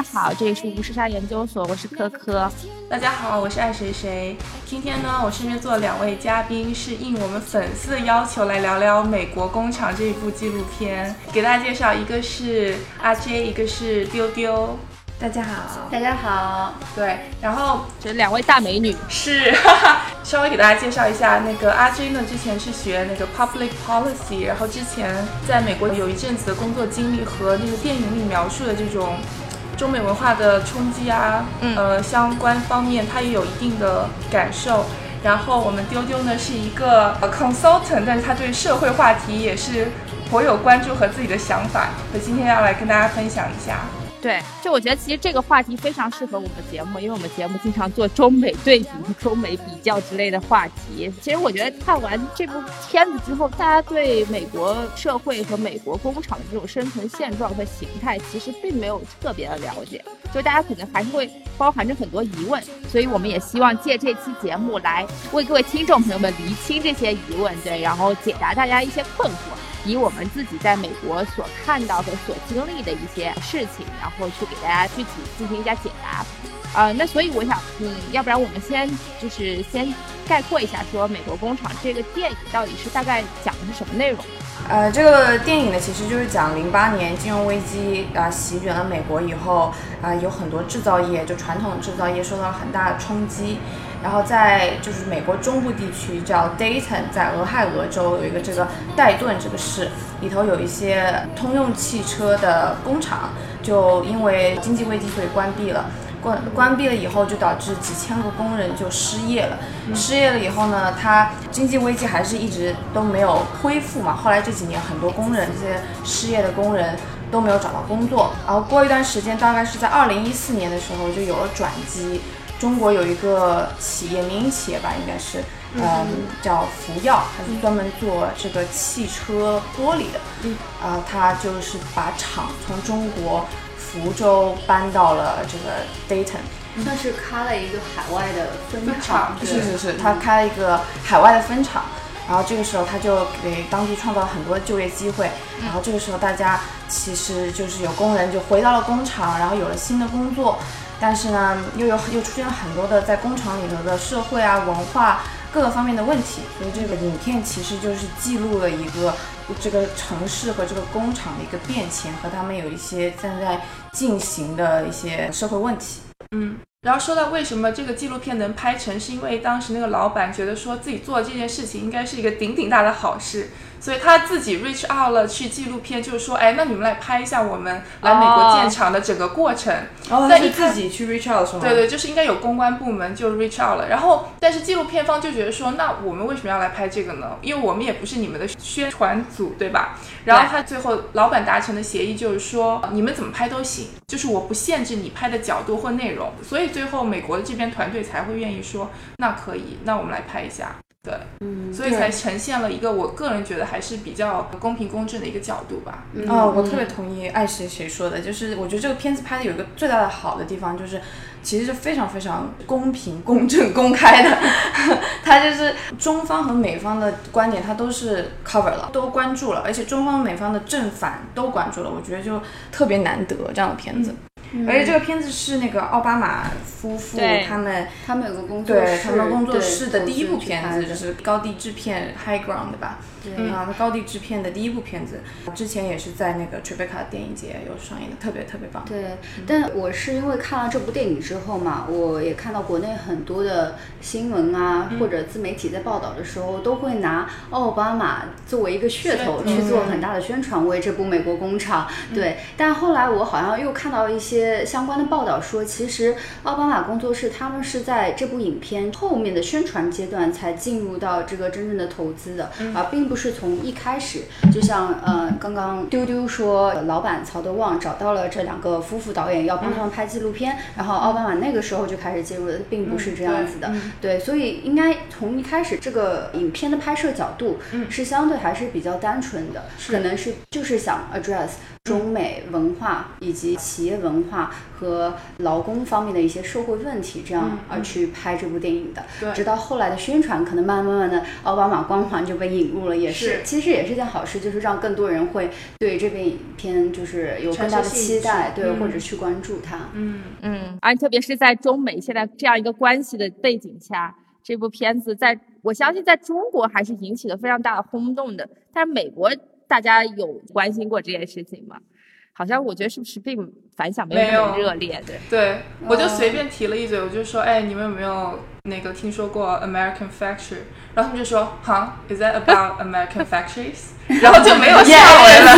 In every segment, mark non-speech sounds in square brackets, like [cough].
家好，这里是无时差研究所，我是科科。大家好，我是爱谁谁。今天呢，我身边坐两位嘉宾，是应我们粉丝的要求来聊聊《美国工厂》这一部纪录片。给大家介绍，一个是阿 J，一个是丢丢。大家好，大家好。对，然后这两位大美女是哈哈，[laughs] 稍微给大家介绍一下，那个阿 J 呢，之前是学那个 Public Policy，然后之前在美国有一阵子的工作经历和那个电影里描述的这种中美文化的冲击啊，呃，相关方面他也有一定的感受。然后我们丢丢呢是一个 consultant，但是他对社会话题也是颇有关注和自己的想法，所以今天要来跟大家分享一下。对，就我觉得其实这个话题非常适合我们节目，因为我们节目经常做中美对比、中美比较之类的话题。其实我觉得看完这部片子之后，大家对美国社会和美国工厂的这种生存现状和形态，其实并没有特别的了解，就大家可能还是会包含着很多疑问。所以我们也希望借这期节目来为各位听众朋友们厘清这些疑问，对，然后解答大家一些困惑。以我们自己在美国所看到和所经历的一些事情，然后去给大家具体进行一下解答。呃，那所以我想，嗯，要不然我们先就是先概括一下，说《美国工厂》这个电影到底是大概讲的是什么内容？呃，这个电影呢，其实就是讲零八年金融危机啊席卷了美国以后啊，有很多制造业，就传统制造业受到了很大的冲击。然后在就是美国中部地区叫 Dayton，在俄亥俄州有一个这个戴顿这个市里头有一些通用汽车的工厂，就因为经济危机所以关闭了。关关闭了以后，就导致几千个工人就失业了。失业了以后呢，他经济危机还是一直都没有恢复嘛。后来这几年很多工人这些失业的工人都没有找到工作。然后过一段时间，大概是在二零一四年的时候就有了转机。中国有一个企业，民营企业吧，应该是，嗯，叫福耀，它是专门做这个汽车玻璃的，啊，它就是把厂从中国福州搬到了这个 Dayton，算是开了一个海外的分厂，是是是，他开了一个海外的分厂，然后这个时候他就给当地创造了很多就业机会，然后这个时候大家其实就是有工人就回到了工厂，然后有了新的工作。但是呢，又有又出现了很多的在工厂里头的社会啊、文化各个方面的问题，所以这个影片其实就是记录了一个这个城市和这个工厂的一个变迁，和他们有一些正在进行的一些社会问题。嗯，然后说到为什么这个纪录片能拍成，是因为当时那个老板觉得说自己做这件事情应该是一个顶顶大的好事。所以他自己 reach out 了去纪录片，就是说，哎，那你们来拍一下我们来美国建厂的整个过程。哦，那你自己去 reach out 的时候，对对，就是应该有公关部门就 reach out 了。然后，但是纪录片方就觉得说，那我们为什么要来拍这个呢？因为我们也不是你们的宣传组，对吧？然后他最后老板达成的协议就是说，你们怎么拍都行，就是我不限制你拍的角度或内容。所以最后美国的这边团队才会愿意说，那可以，那我们来拍一下。对，嗯，所以才呈现了一个我个人觉得还是比较公平公正的一个角度吧。哦，我特别同意爱谁谁说的，就是我觉得这个片子拍的有一个最大的好的地方，就是其实是非常非常公平、公正、公开的。[laughs] 它就是中方和美方的观点，它都是 cover 了，都关注了，而且中方美方的正反都关注了。我觉得就特别难得这样的片子。而且这个片子是那个奥巴马夫妇他们他们有个工作室，对他们工作室的第一部片子就是高地制片 High Ground 吧。啊，高地制片的第一部片子，之前也是在那个 Tribeca 电影节有上映的，特别特别棒。对，但我是因为看了这部电影之后嘛，我也看到国内很多的新闻啊，或者自媒体在报道的时候，都会拿奥巴马作为一个噱头去做很大的宣传，为这部美国工厂。对，但后来我好像又看到一些相关的报道说，其实奥巴马工作室他们是在这部影片后面的宣传阶段才进入到这个真正的投资的，而并。不是从一开始，就像呃，刚刚丢丢说，老板曹德旺找到了这两个夫妇导演，要帮他们拍纪录片，然后奥巴马那个时候就开始介入了，并不是这样子的。对，所以应该从一开始，这个影片的拍摄角度是相对还是比较单纯的，可能是就是想 address 中美文化以及企业文化和劳工方面的一些社会问题，这样而去拍这部电影的。对直到后来的宣传，可能慢慢慢的奥巴马光环就被引入了，也是是其实也是件好事，就是让更多人会对这部影片就是有更大的期待，对，嗯或者去关注它。嗯，嗯，而特别是在中美现在这样一个关系的背景下，这部片子在我相信在中国还是引起了非常大的轰动的。但是美国大家有关心过这件事情吗？好像我觉得是不是并反响没有没那么热烈对。对，我就随便提了一嘴，我就说，哎，你们有没有那个听说过 American Factory？然后他们就说，哈，Is that about American factories？[laughs] 然后就没有下文了。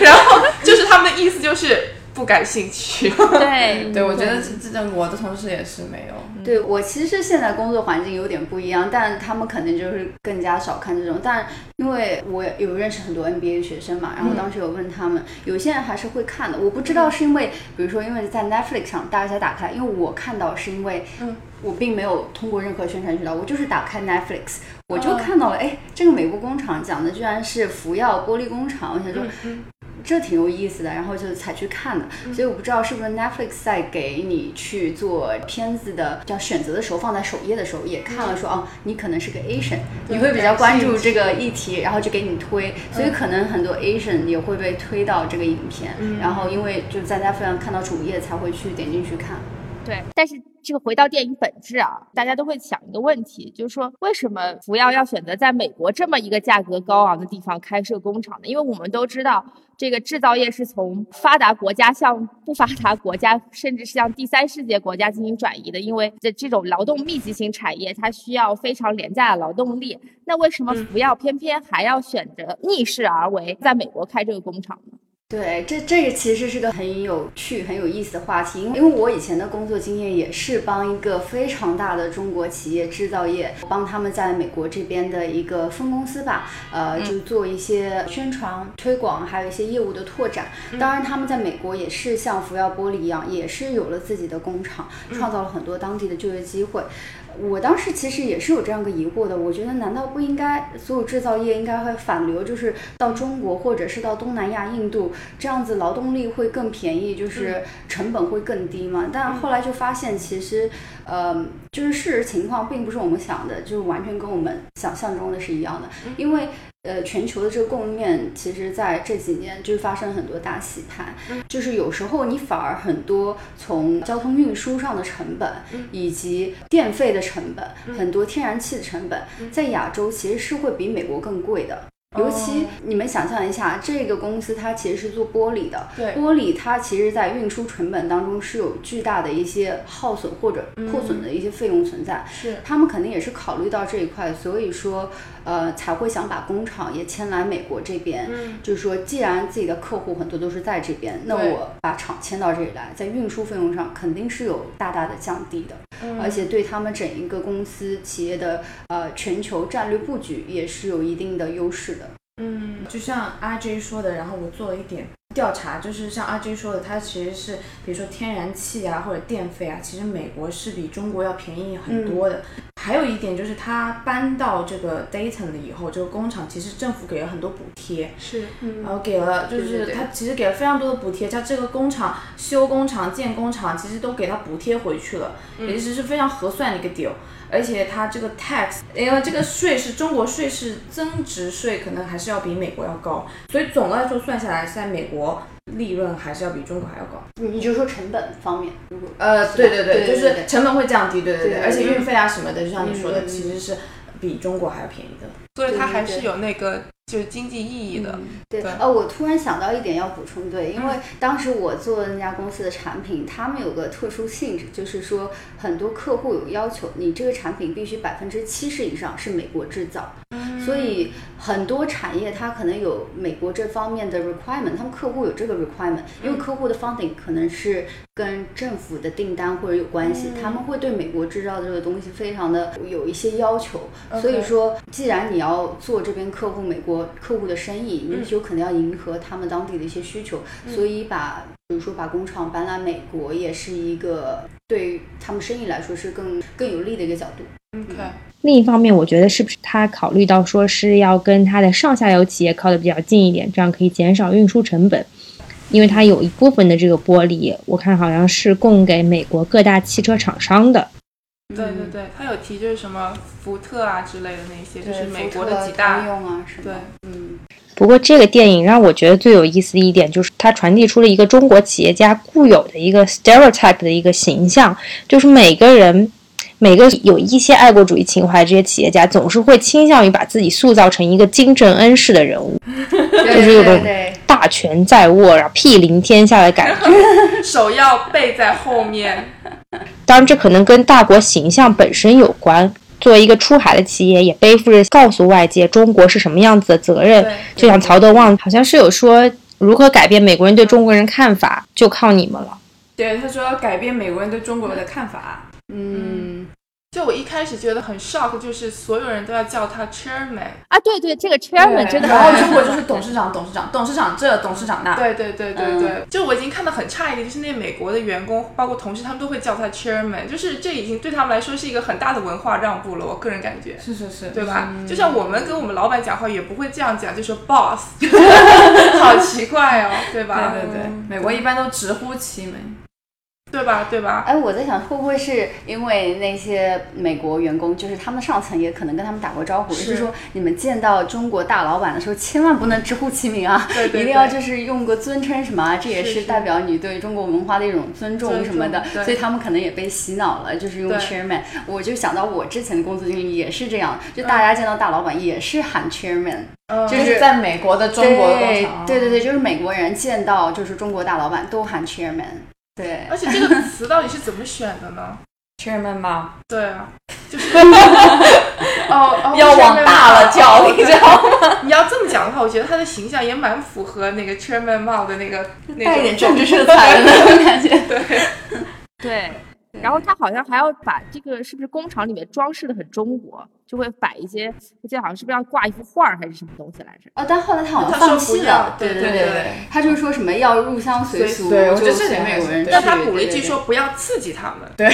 然后就是他们的意思就是不感兴趣。[laughs] 对对，我觉得这这种我的同事也是没有。对我其实现在工作环境有点不一样，但他们肯定就是更加少看这种。但因为我有认识很多 NBA 学生嘛，然后当时有问他们，有些人还是会看的。我不知道是因为，比如说因为在 Netflix 上大家打开，因为我看到是因为，我并没有通过任何宣传渠道，我就是打开 Netflix，我就看到了，哎，这个美国工厂讲的居然是福耀玻璃工厂，我想说。这挺有意思的，然后就才去看的，所以我不知道是不是 Netflix 在给你去做片子的叫选择的时候，放在首页的时候也看了说，哦，你可能是个 Asian，你会比较关注这个议题，然后就给你推，所以可能很多 Asian 也会被推到这个影片，然后因为就在 Netflix 看到主页才会去点进去看。对，但是这个回到电影本质啊，大家都会想一个问题，就是说为什么福耀要选择在美国这么一个价格高昂的地方开设工厂呢？因为我们都知道，这个制造业是从发达国家向不发达国家，甚至是向第三世界国家进行转移的。因为这这种劳动密集型产业，它需要非常廉价的劳动力。那为什么福耀偏偏还要选择逆势而为，在美国开这个工厂呢？对，这这个其实是个很有趣、很有意思的话题，因为因为我以前的工作经验也是帮一个非常大的中国企业制造业，帮他们在美国这边的一个分公司吧，呃，就做一些宣传推广，还有一些业务的拓展。当然，他们在美国也是像福耀玻璃一样，也是有了自己的工厂，创造了很多当地的就业机会。我当时其实也是有这样个疑惑的，我觉得难道不应该所有制造业应该会反流，就是到中国或者是到东南亚、印度这样子，劳动力会更便宜，就是成本会更低嘛？但后来就发现，其实，呃，就是事实情况并不是我们想的，就是完全跟我们想象中的是一样的，因为。呃，全球的这个供应链，其实在这几年就是发生很多大洗牌，就是有时候你反而很多从交通运输上的成本，以及电费的成本，很多天然气的成本，在亚洲其实是会比美国更贵的。尤其你们想象一下，这个公司它其实是做玻璃的，对。玻璃它其实在运输成本当中是有巨大的一些耗损或者破损的一些费用存在。是。他们肯定也是考虑到这一块，所以说，呃，才会想把工厂也迁来美国这边。嗯。就是说，既然自己的客户很多都是在这边，那我把厂迁到这里来，在运输费用上肯定是有大大的降低的，而且对他们整一个公司企业的呃全球战略布局也是有一定的优势的。嗯。就像阿 J 说的，然后我做了一点调查，就是像阿 J 说的，它其实是比如说天然气啊或者电费啊，其实美国是比中国要便宜很多的。还有一点就是，它搬到这个 Dayton 了以后，这个工厂其实政府给了很多补贴，是然后给了就是它其实给了非常多的补贴，像这个工厂修工厂、建工厂，其实都给它补贴回去了，也就是是非常合算的一个 deal。而且它这个 tax，因为这个税是中国税是增值税，可能还是要比美国要高，所以总的来说算下来，在美国利润还是要比中国还要高。你就说成本方面，如果呃，对对对对就是成本会降低，对对对，对对而且运费啊什么的，就像你说的，嗯其实是比中国还要便宜的。所以它还是有那个就是经济意义的。对，对。呃，我突然想到一点要补充，对，因为当时我做的那家公司的产品，他们有个特殊性质，就是说很多客户有要求，你这个产品必须百分之七十以上是美国制造，所以很多产业它可能有美国这方面的 requirement，他们客户有这个 requirement，因为客户的 funding 可能是跟政府的订单或者有关系，他们会对美国制造的这个东西非常的有一些要求，所以说，既然你要做这边客户美国客户的生意，你就可能要迎合他们当地的一些需求，所以把比如说把工厂搬来美国，也是一个对于他们生意来说是更更有利的一个角度。OK，另一方面，我觉得是不是他考虑到说是要跟他的上下游企业靠得比较近一点，这样可以减少运输成本。因为它有一部分的这个玻璃，我看好像是供给美国各大汽车厂商的。对对对，他有提就是什么福特啊之类的那些，就是美国的几大通用啊什么对，嗯，不过这个电影让我觉得最有意思的一点就是，它传递出了一个中国企业家固有的一个 stereotype 的一个形象，就是每个人。每个有一些爱国主义情怀的这些企业家，总是会倾向于把自己塑造成一个金正恩式的人物，[laughs] 就是有种大权在握，然后屁临天下的感觉。[laughs] 手要背在后面。[laughs] 当然，这可能跟大国形象本身有关。作为一个出海的企业，也背负着告诉外界中国是什么样子的责任。就像曹德旺好像是有说，如何改变美国人对中国人看法，就靠你们了。对，他说要改变美国人对中国的看法。嗯，就我一开始觉得很 shock，就是所有人都要叫他 chairman。啊，对对，这个 chairman 真的然后很中国就是董事长，董事长，董事长这，董事长那。对对对对嗯对，就我已经看到很诧异的，就是那美国的员工，包括同事，他们都会叫他 chairman，就是这已经对他们来说是一个很大的文化让步了。我个人感觉。是是是，对吧？就像我们跟我们老板讲话也不会这样讲，就说 boss，[laughs] 好奇怪哦，对吧？对对对，美国一般都直呼其名。对吧？对吧？哎，我在想，会不会是因为那些美国员工，就是他们上层也可能跟他们打过招呼，是就是说你们见到中国大老板的时候，千万不能直呼其名啊，[laughs] 对对对一定要就是用个尊称什么啊，这也是代表你对中国文化的一种尊重什么的所以他们可能也被洗脑了，就是用 chairman。我就想到我之前的工作经历也是这样，就大家见到大老板也是喊 chairman，嗯，就是在美国的中国的工厂。对对对，就是美国人见到就是中国大老板都喊 chairman，对。而且这个词到底是怎么选的呢？，chairman 吗？对啊，就是 [laughs] 哦哦，要往大了叫，哦你知道吗？[laughs] 你要这么讲的话，我觉得他的形象也蛮符合那个 Chairman Mao 的那个那带一点种政治色 [laughs] 彩的那种感觉。对，对。然后他好像还要把这个是不是工厂里面装饰的很中国，就会摆一些，我记得好像是不是要挂一幅画还是什么东西来着？哦，但后来他好像放弃了，对对对对对他就是说什么要入乡随俗，对我觉得是美国人去。但他补了一句说不要刺激他们。对，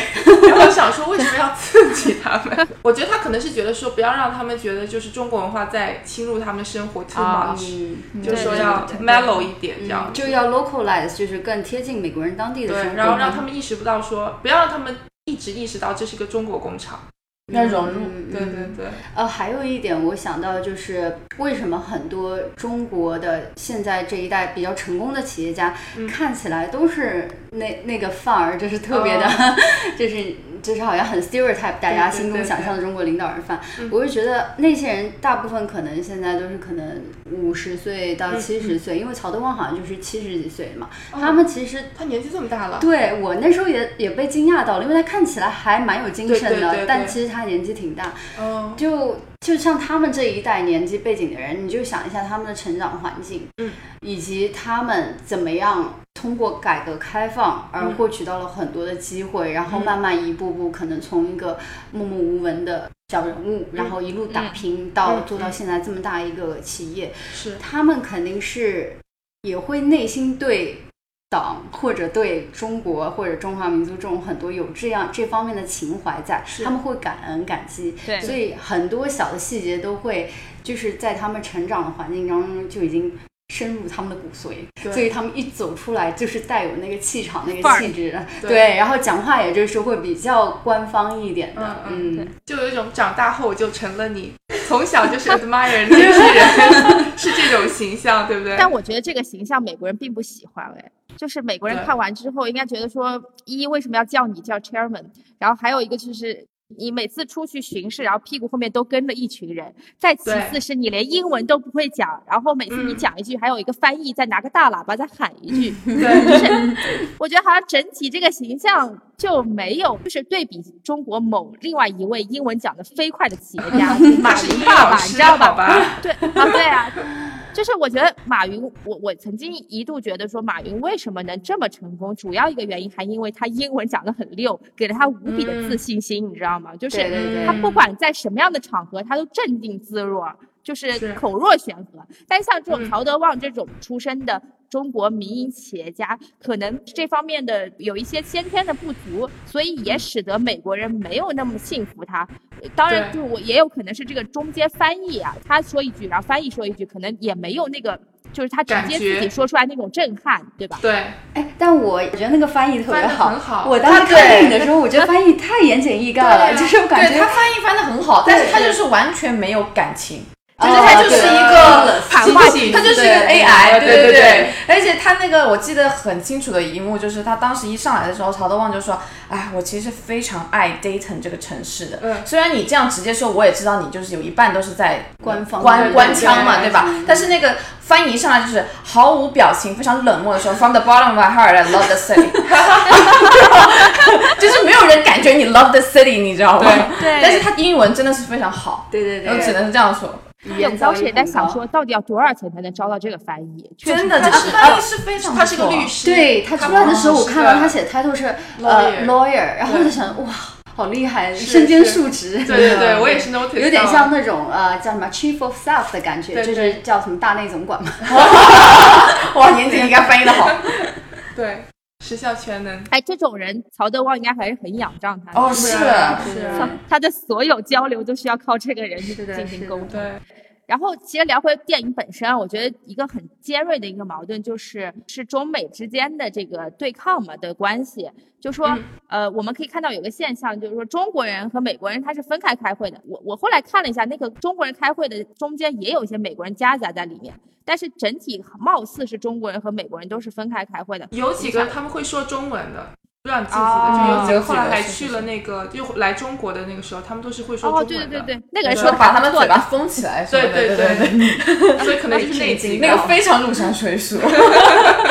然后我想说为什么要刺激他们？[laughs] 我觉得他可能是觉得说不要让他们觉得就是中国文化在侵入他们生活 too 啊 much，、嗯，就是说要 mellow 一点这样嗯，就要 localize，就是更贴近美国人当地的生对，活。然后让他们意识不到说，不要让他们一直意识到这是一个中国工厂。要融入。嗯对对对，呃，还有一点我想到就是，为什么很多中国的现在这一代比较成功的企业家，嗯看起来都是那那个范儿，就是特别的，[laughs] 就是就是好像很 stereotype 大家心中想象的中国领导人范。嗯。我就觉得那些人大部分可能现在都是可能五十岁到嗯七十岁，因为曹德旺好像就是七十几岁嘛，哦。他们其实他年纪这么大了，对我那时候也也被惊讶到了，因为他看起来还蛮有精神的，但其实他年纪挺大。嗯，就就像他们这一代年纪背景的人，你就想一下他们的成长环境，嗯，以及他们怎么样通过改革开放而嗯。获取到了很多的机会，然后慢慢一步步可能从一个默默无闻的小人物，然后一路打拼到嗯做到现在这么大一个企业，是。他们肯定是也会内心对党或者对中国或者中华民族这种很多有这样这方面的情怀在，他们会感恩感激，对。所以很多小的细节都会就是在他们成长的环境当中就已经。深入他们的骨髓，所以他们一走出来就是带有那个气场、那个气质，对对，然后讲话也就是会比较官方一点的，嗯嗯，就有一种长大后我就成了你，从小就是 admire 那些 [laughs] 人，是这种形象，对不对？但我觉得这个形象美国人并不喜欢，哎，就是美国人看完之后应该觉得说，一为什么要叫你叫 chairman，然后还有一个就是。你每次出去巡视，然后屁股后面都跟着一群人。再其次是你连英文都不会讲，然后每次你嗯讲一句，还有一个翻译再拿个大喇叭再喊一句。对，就是我觉得好像整体这个形象就没有，就是对比中国某另外一位英文讲的飞快的企业家 [laughs] 马云爸爸，你知道吧？对啊，对啊，就是我觉得马云，我我曾经一度觉得说马云为什么能这么成功，主要一个原因还因为他英文讲得很溜，给了他无比的自信心，你知道吗？就是他不管在什么样的场合，他都镇定自若。就是。是口若悬河，但像这种嗯。曹德旺这种出身的中国民营企业家，可能这方面的有一些先天的不足，所以也使得美国人没有那么信服他。呃当然，就我也有可能是这个中间翻译啊，他说一句，然后翻译说一句，可能也没有那个就是他直接自己说出来那种震撼，对吧？对，哎，但我觉得那个翻译特别好，很好。我当时看电影的时候，我觉得翻译太言简意赅了，就是我感对觉他翻译翻的很好，但是他就是完全没有感情。就是哦他就是一个他就是一个 AI，对对对。而且他那个我记得很清楚的一幕，就是他当时一上来的时候，曹德旺就说：“哎，我其实非常爱 Dayton 这个城市的。嗯虽然你这样直接说，我也知道你就是有一半都是在官方官官腔嘛，对对吧？但是那个翻译一上来就是毫无表情，非常冷漠的说：“From the bottom of my heart, I love the city。[laughs] [laughs] ”就是没有人感觉你 love the city，你知道吗？对 [laughs] 但是他英文真的是非常好，对对对，我只能是这样说。语我言造诣当时也在想说，到底要多少钱才能招到这个翻译？确实真的，他是翻译是非常，他是个律师，对他出来的时候，我看到他写的 title 是呃 Lawyer 然后我就想哇，好厉害，身兼数职。对对对，我也是 notice 有点像那种呃叫什么 chief of staff 的感觉，就是叫什么大内总管嘛。[laughs] 哇，年纪应该翻译的好。对时效全能。哎，这种人，曹德旺应该还是很仰仗他的。哦，是是是他他的所有交流都需要靠这个人进行沟通。对，然后，其实聊回电影本身啊，我觉得一个很尖锐的一个矛盾就是是中美之间的这个对抗嘛的关系。就说，嗯呃，我们可以看到有个现象，就是说中国人和美国人他是分开开会的。我我后来看了一下，那个中国人开会的中间也有一些美国人夹杂在里面，但是整体貌似是中国人和美国人都是分开开会的。有几个他们会说中文的，不知道你记不记哦得？就有几个后来去了那个，就来中国的那个时候，他们都是会说中哦，文的。对对对对，那个人说把他们嘴巴。封起来，对对对对所以可能就是那几那个非常入山水 [laughs] 书。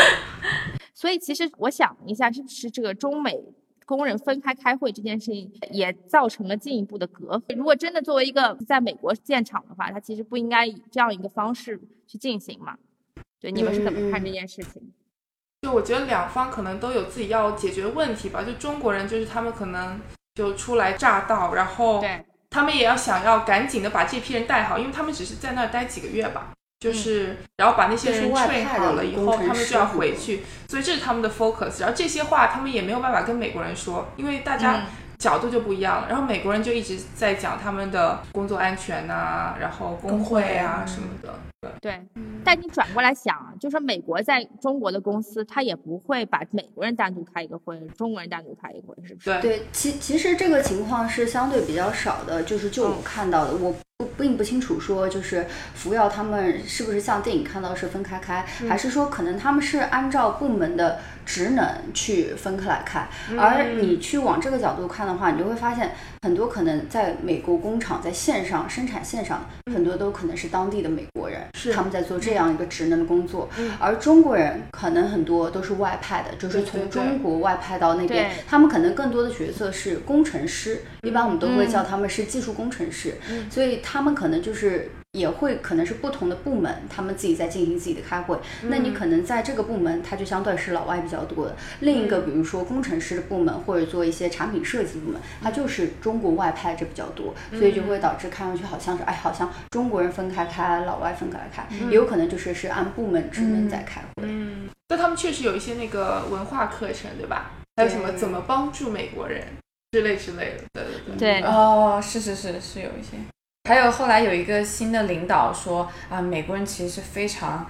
[laughs] 所以其实我想一下，是不是这个中美工人分开开会这件事情，也造成了进一步的隔阂？如果真的作为一个在美国建厂的话，它其实不应该以这样一个方式去进行嘛？对，你们是怎么看这件事情？就我觉得两方可能都有自己要解决的问题吧。就中国人就是他们可能就初来乍到，然后，他们也要想要赶紧的把这批人带好，因为他们只是在那儿待几个月吧。就是，然后把那些人 train 好了以后，他们就要回去，所以这是他们的 focus。然后这些话他们也没有办法跟美国人说，因为大家嗯角度就不一样了。然后美国人就一直在讲他们的工作安全呐、然后工会啊工会什么的。对，但你转过来想啊，就是美国在中国的公司，他也不会把美国人单独开一个会，中国人单独开一个会，是不是？对。对，其其实这个情况是相对比较少的，就是就我看到的，我不并不清楚说就是福耀他们是不是像电影看到是分开开，还是说可能他们是按照部门的职能去分开来开，而你去往这个角度看的话，你就会发现很多可能在美国工厂在线上生产线上，很多都可能是当地的美国人，是他们在做这样一个职能的工作，嗯。而中国人可能很多都是外派的，就是从中国外派到那边，他们可能更多的角色是工程师，一般我们都会嗯。叫他们是技术工程师，嗯。所以他们可能就是也会可能是不同的部门，他们自己在进行自己的开会。那你可能在这个部门，它就相对是老外比较多的；另一个，比如说工程师的部门或者做一些产品设计部门，它就是中国外派这比较多，所以就会导致看上去好像是哎，好像中国人分开开，老外分开开，也有可能就是是按部门职能在开会。嗯，但他们确实有一些那个文化课程，对吧？还有什么怎么帮助美国人之类之类的。对对对。对，哦，是是是是有一些。还有后来有一个新的领导说啊，美国人其实是非常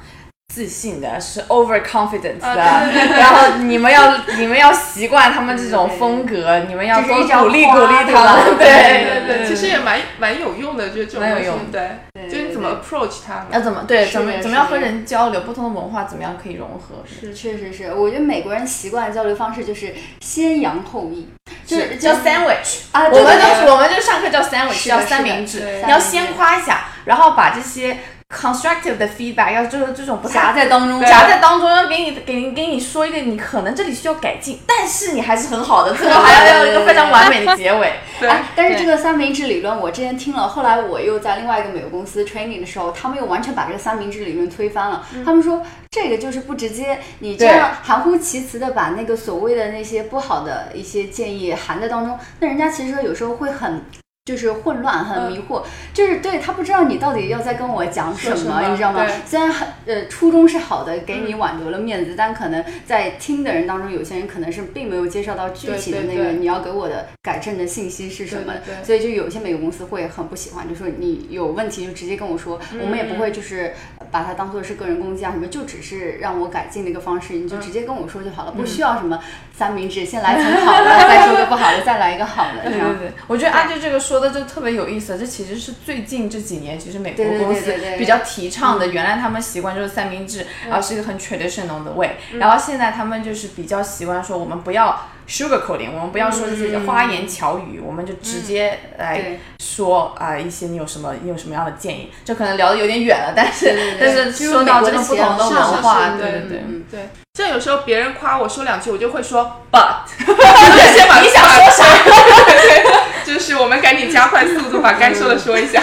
自信的，是 overconfident 的，啊对对对。然后你们要你们要习惯他们这种风格，你们要多鼓励鼓励他们，对。对对对，其实也蛮蛮有用的，就是这种东西蛮有用对，怎么 approach 他们。要怎么对怎么怎么样和人交流，不同的文化怎么样可以融合？是，确实是，我觉得美国人习惯的交流方式就是先扬后抑，就是叫 sandwich。啊，我们都是我们就上课叫 sandwich，叫三明治，你要先夸一下，然后把这些 constructive 的 feedback 要就是这种不夹在当中，夹在当中，要给你给你给你说一个你可能这里需要改进，但是你还是很好的，最后还要有一个非常完美的结尾。[laughs] 对哎，但是这个三明治理论我之前听了，后来我又在另外一个美国公司 training 的时候，他们又完全把这个三明治理论推翻了。他们说这个就是不直接，你这样含糊其辞的把那个所谓的那些不好的一些建议含在当中，那人家其实有时候会很。就是混乱、很迷惑，就是对他不知道你到底要在跟我讲什么，什么你知道吗？虽然很呃初衷是好的，给你挽留了面子，但可能在听的人当中，有些人可能是并没有接受到具体的那个你要给我的改正的信息是什么，对对。对所以就有些美国公司会很不喜欢，就说你有问题就直接跟我说，我们也不会就是把它当做是个人攻击啊什么，就只是让我改进的一个方式，你就直接跟我说就好了，不需要什么三明治，先来层好的，[laughs] 再说个不好的，再来一个好的，这样对对对，我觉得阿舅这个说的就特别有意思，这其实是最近这几年，其实美国公司比较提倡的。原来他们习惯就是三明治，然后是一个很 traditional 的 way，然后现在他们就是比较习惯说我们不要 sugar coating，我们不要说这些花言巧语，我们就直接来说啊、一些你有什么你有什么样的建议，这可能聊的有点远了，但是但是说到这个不同的文化，对对对。嗯对，像有时候别人夸我说两句，我就会说 but，[laughs] 先把你想说啥？[laughs] 就是我们赶紧加快速度，把该说的说一下。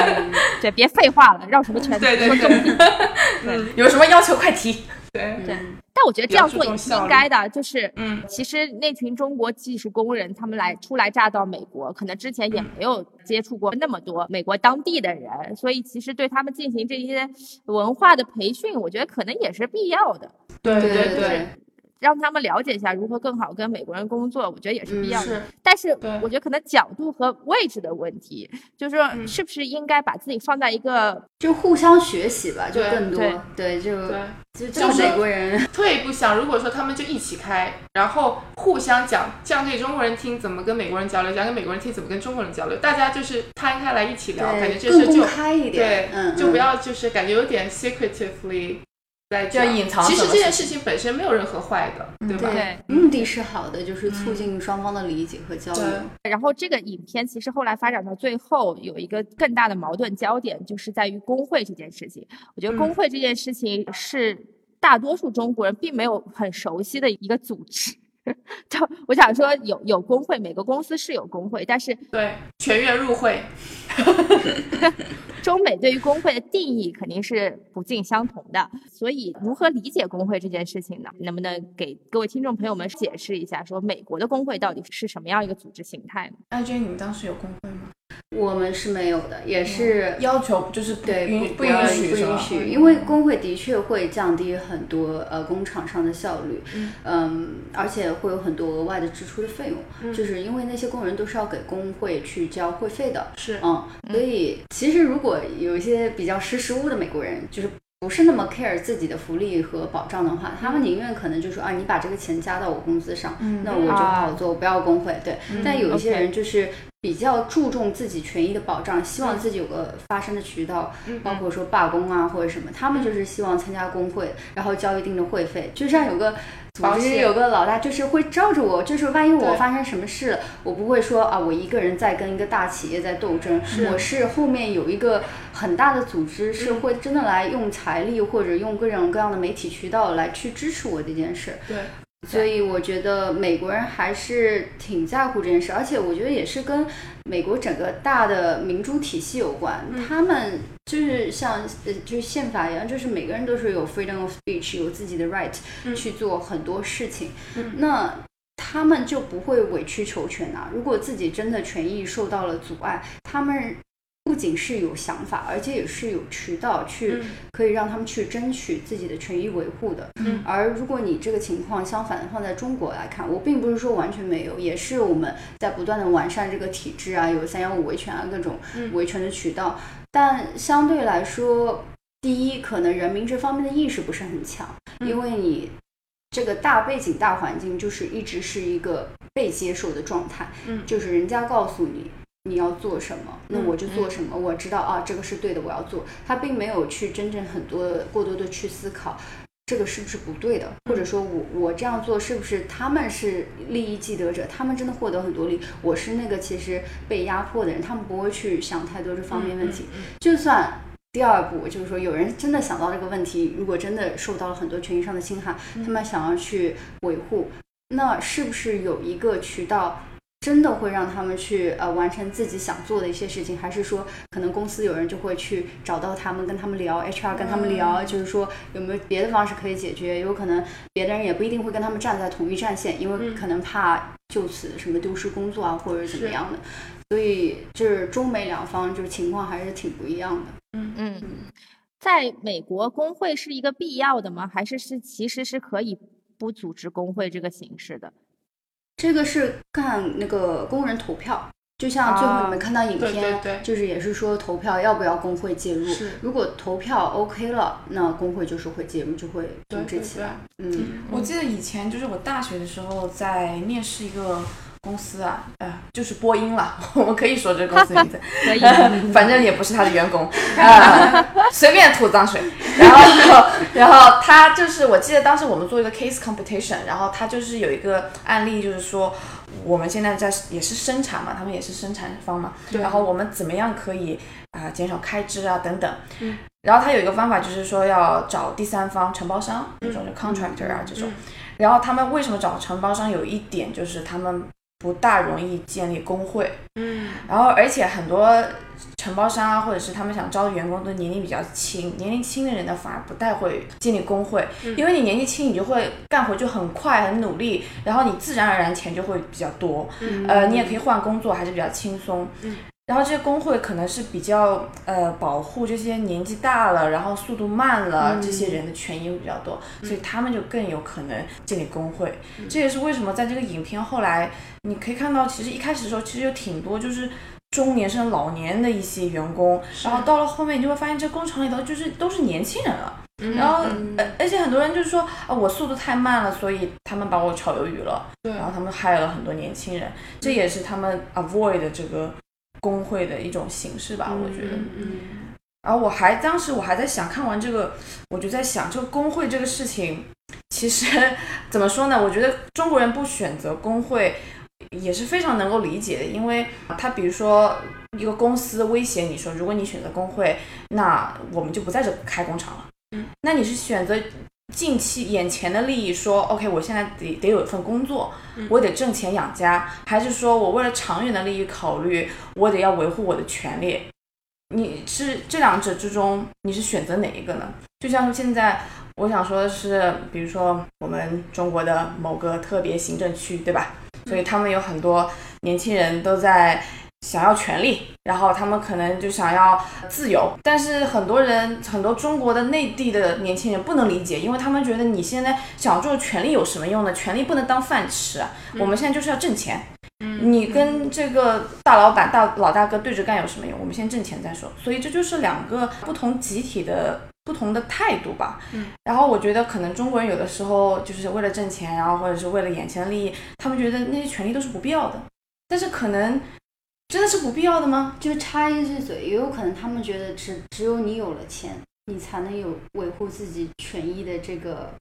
[laughs] 对，别废话了，绕什么圈子？对对说重点。有什么要求快提。对，对，但我觉得这样做也是应该的，就是，嗯。其实那群中国技术工人，他们来初来乍到美国，可能之前也没有接触过那么多美国当地的人，所以其实对他们进行这些文化的培训，我觉得可能也是必要的，对。对对对，让他们了解一下如何更好跟美国人工作，我觉得也是必要的。是但是对我觉得可能角度和位置的问题，就是说是不是应该把自己放在一个就互相学习吧，就更多对对，就对。就就是美国人，[laughs] 退一步想，如果说他们就一起开，然后互相讲，这样给中国人听怎么跟美国人交流，讲给美国人听怎么跟中国人交流，大家就是摊开来一起聊，感觉这事就开一点对，，嗯，就不嗯要就是感觉有点 secretively 在就要隐藏其实这件事情本身没有任何坏的，对吧？对。目的是好的，就是促进双方的理解和交流。然后这个影片其实后来发展到最后，有一个更大的矛盾焦点，就是在于工会这件事情。我觉得工会这件事情是大多数中国人并没有很熟悉的一个组织。[laughs] 就我想说有有工会，每个公司是有工会，但是对，全员入会，[laughs] 中美对于工会的定义肯定是不尽相同的，所以如何理解工会这件事情呢？能不能给各位听众朋友们解释一下，说美国的工会到底是什么样一个组织形态呢？艾娟，你们当时有工会吗？我们是没有的，也是要求就是不对，允不不允许？不允许，因为工会的确会降低很多呃工厂上的效率，嗯而且会有很多额外的支出的费用，就是因为那些工人都是要给工会去交会费的，是嗯，所以其实如果有一些比较识时务的美国人，就是。不是那么 care 自己的福利和保障的话，他们宁愿可能就说啊，你把这个钱加到我工资上，那我就好好做，我不要工会。对，但有一些人就是比较注重自己权益的保障，希望自己有个发声的渠道，包括说罢工啊或者什么，他们就是希望参加工会，然后交一定的会费，就像有个。组织有个老大，就是会罩着我，就是万一我发生什么事了，我不会说啊，我一个人在跟一个大企业在斗争，我是后面有一个很大的组织，是会真的来用财力或者用各种各样的媒体渠道来去支持我这件事。对，所以我觉得美国人还是挺在乎这件事，而且我觉得也是跟美国整个大的民主体系有关。他们就是像呃，就是宪法一样，就是每个人都是有 freedom of speech，有自己的 right 去做很多事情。那他们就不会委曲求全啊。如果自己真的权益受到了阻碍，他们不仅是有想法，而且也是有渠道去可以让他们去争取自己的权益维护的。嗯。而如果你这个情况相反的放在中国来看，我并不是说完全没有，也是我们在不断的完善这个体制啊，有三幺五维权啊各种维权的渠道，但相对来说，第一可能人民这方面的意识不是很强，因为你。这个大背景、大环境就是一直是一个被接受的状态，嗯。就是人家告诉你你要做什么，那嗯我就做什么。我知道啊，这个是对的，我要做。他并没有去真正很多过多的去思考。这个是不是不对的？或者说我我这样做是不是他们是利益既得者？他们真的获得很多利，我是那个其实被压迫的人，他们不会去想太多这方面问题。就算第二步就是说，有人真的想到这个问题，如果真的受到了很多权益上的侵害，他们想要去维护，那是不是有一个渠道？真的会让他们去呃完成自己想做的一些事情，还是说可能公司有人就会去找到他们，跟他们聊，HR 跟他们聊，就是说有没有别的方式可以解决？有可能别的人也不一定会跟他们站在同一战线，因为可能怕就此什么丢失工作啊，或者怎么样的。所以就是中美两方就是情况还是挺不一样的。嗯，在美国工会是一个必要的吗？还是是其实是可以不组织工会这个形式的？这个是看那个工人投票，就像最后你们看到影对片，对对就是也是说投票要不要工会介入是。如果投票 OK 了，那工会就是会介入，就会组对对对织起来。嗯，我记得以前就是我大学的时候在面试一个公司啊，呃，就是波音了，[laughs] 我们可以说这个公司 [laughs] 名字，可以，[laughs] 反正也不是他的员工，啊，随便吐脏水。然后，然后他就是，我记得当时我们做一个 case competition，然后他就是有一个案例，就是说我们现在在也是生产嘛，他们也是生产方嘛，对然后我们怎么样可以啊、减少开支啊等等。嗯。然后他有一个方法，就是说要找第三方承包商，那种就 contractor 啊这种。然后他们为什么找承包商？有一点就是他们不大容易建立工会。嗯，然后而且很多承包商啊，或者是他们想招的员工都年龄比较轻，年龄轻的人呢反而不太会建立工会，因为你年纪轻，你就会干活就很快很努力，然后你自然而然钱就会比较多，呃，你也可以换工作，还是比较轻松。然后这些工会可能是比较呃保护这些年纪大了，然后速度慢了、这些人的权益会比较多，所以他们就更有可能建立工会。这也是为什么在这个影片后来你可以看到，其实一开始的时候其实有挺多就是中年甚至老年的一些员工，然后到了后面你就会发现这工厂里头就是都是年轻人了。然后，呃，而且很多人就是说啊，我速度太慢了，所以他们把我炒鱿鱼了。对然后他们害了很多年轻人，这也是他们 avoid 的这个工会的一种形式吧，我觉得。嗯然后我还当时我还在想，看完这个，我就在想，这个工会这个事情，其实 [laughs] 怎么说呢？我觉得中国人不选择工会也是非常能够理解的，因为他比如说一个公司威胁你说，如果你选择工会，那我们就不在这开工厂了。嗯，那你是选择近期眼前的利益说，OK，我现在得得有一份工作，我得挣钱养家，还是说我为了长远的利益考虑，我得要维护我的权利？你是这两者之中，你是选择哪一个呢？就像现在，我想说的是，比如说我们中国的某个特别行政区，对吧？所以他们有很多年轻人都在想要权利，然后他们可能就想要自由，但是很多人，很多中国的内地的年轻人不能理解，因为他们觉得你现在想要这个权利有什么用呢？权利不能当饭吃啊！我们现在就是要挣钱。嗯你跟这个大老板、大老大哥对着干有什么用？我们先挣钱再说。所以这就是两个不同集体的不同的态度吧。嗯。然后我觉得可能中国人有的时候就是为了挣钱，然后或者是为了眼前的利益，他们觉得那些权利都是不必要的。但是可能真的是不必要的吗？就插一句嘴，也有可能他们觉得只只有你有了钱，你才能有维护自己权益的这个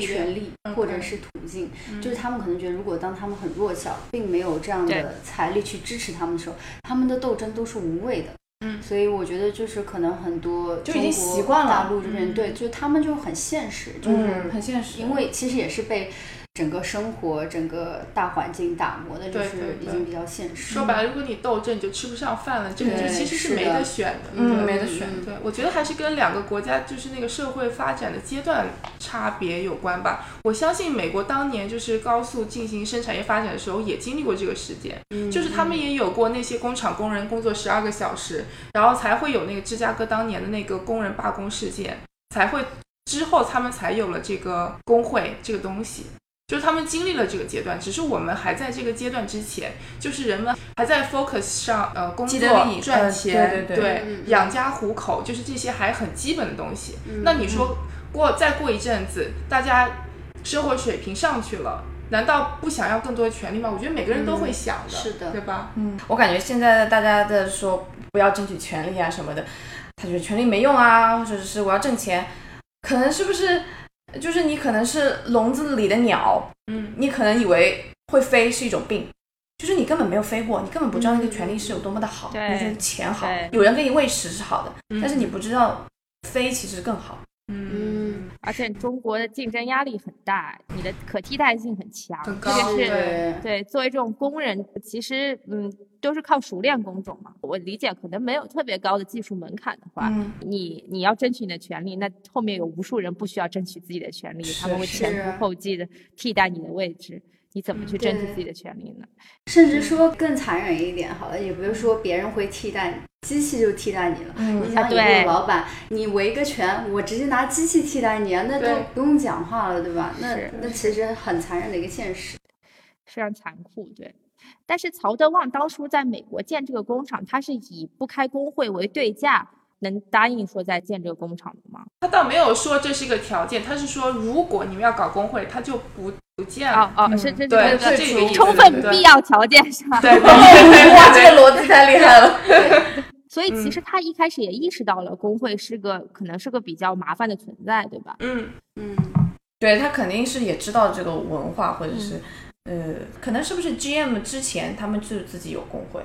权利或者是途径。嗯就是他们可能觉得，如果当他们很弱小，并没有这样的财力去支持他们的时候，他们的斗争都是无谓的。嗯所以我觉得就是可能很多就已经习惯了大陆这边、嗯对，就他们就很现实，就是、嗯，很现实。因为其实也是被整个生活、整个大环境打磨的，就是已经比较现实。说白了，如果你斗争，你就吃不上饭了，这个就其实是没得选的。嗯没得选对，我觉得还是跟两个国家就是那个社会发展的阶段差别有关吧。我相信美国当年就是高速进行生产业发展的时候，也经历过这个时间，就是他们也有过那些工厂工人工作十二个小时，然后才会有那个芝加哥当年的那个工人罢工事件，才会之后他们才有了这个工会这个东西。就是他们经历了这个阶段，只是我们还在这个阶段之前，就是人们还在 focus 上，呃，工作赚呃钱，对对对养家糊口，就是这些还很基本的东西。嗯那你说过再过一阵子，大家生活水平上去了，难道不想要更多的权利吗？我觉得每个人都会想的，是的对吧？嗯，我感觉现在大家的说不要争取权利啊什么的，他觉得权利没用啊，或者是我要挣钱，可能是不是就是你可能是笼子里的鸟，嗯，你可能以为会飞是一种病。就是你根本没有飞过，你根本不知道那个权利是有多么的好，嗯你觉得钱好，有人给你喂食是好的，嗯但是你不知道飞其实更好。嗯，嗯，而且中国的竞争压力很大，你的可替代性很强，特别是对对作为这种工人，其实嗯都是靠熟练工种嘛。我理解可能没有特别高的技术门槛的话，嗯你你要争取你的权利，那后面有无数人不需要争取自己的权利，他们会前是仆后继的替代你的位置。你怎么去争取自己的权利呢？甚至说更残忍一点，好了，也不是说别人会替代你，机器就替代你了。你想以后老板，你围个权，我直接拿机器替代你啊，那都不用讲话了，对吧？那那其实很残忍的一个现实，非常残酷，对。但是曹德旺当初在美国建这个工厂，他是以不开工会为对价。能答应说在建这个工厂的吗？他倒没有说这是一个条件，他是说如果你们要搞工会，他就不不建了。哦哦，是这对这个充分必要条件是吧？对对对，哇，这个逻辑太厉害了。[laughs] 所以其实他一开始也意识到了工会是个可能是个比较麻烦的存在，对吧？嗯嗯，对他肯定是也知道这个文化，或者是呃，可能是不是 GM 之前他们就自己有工会。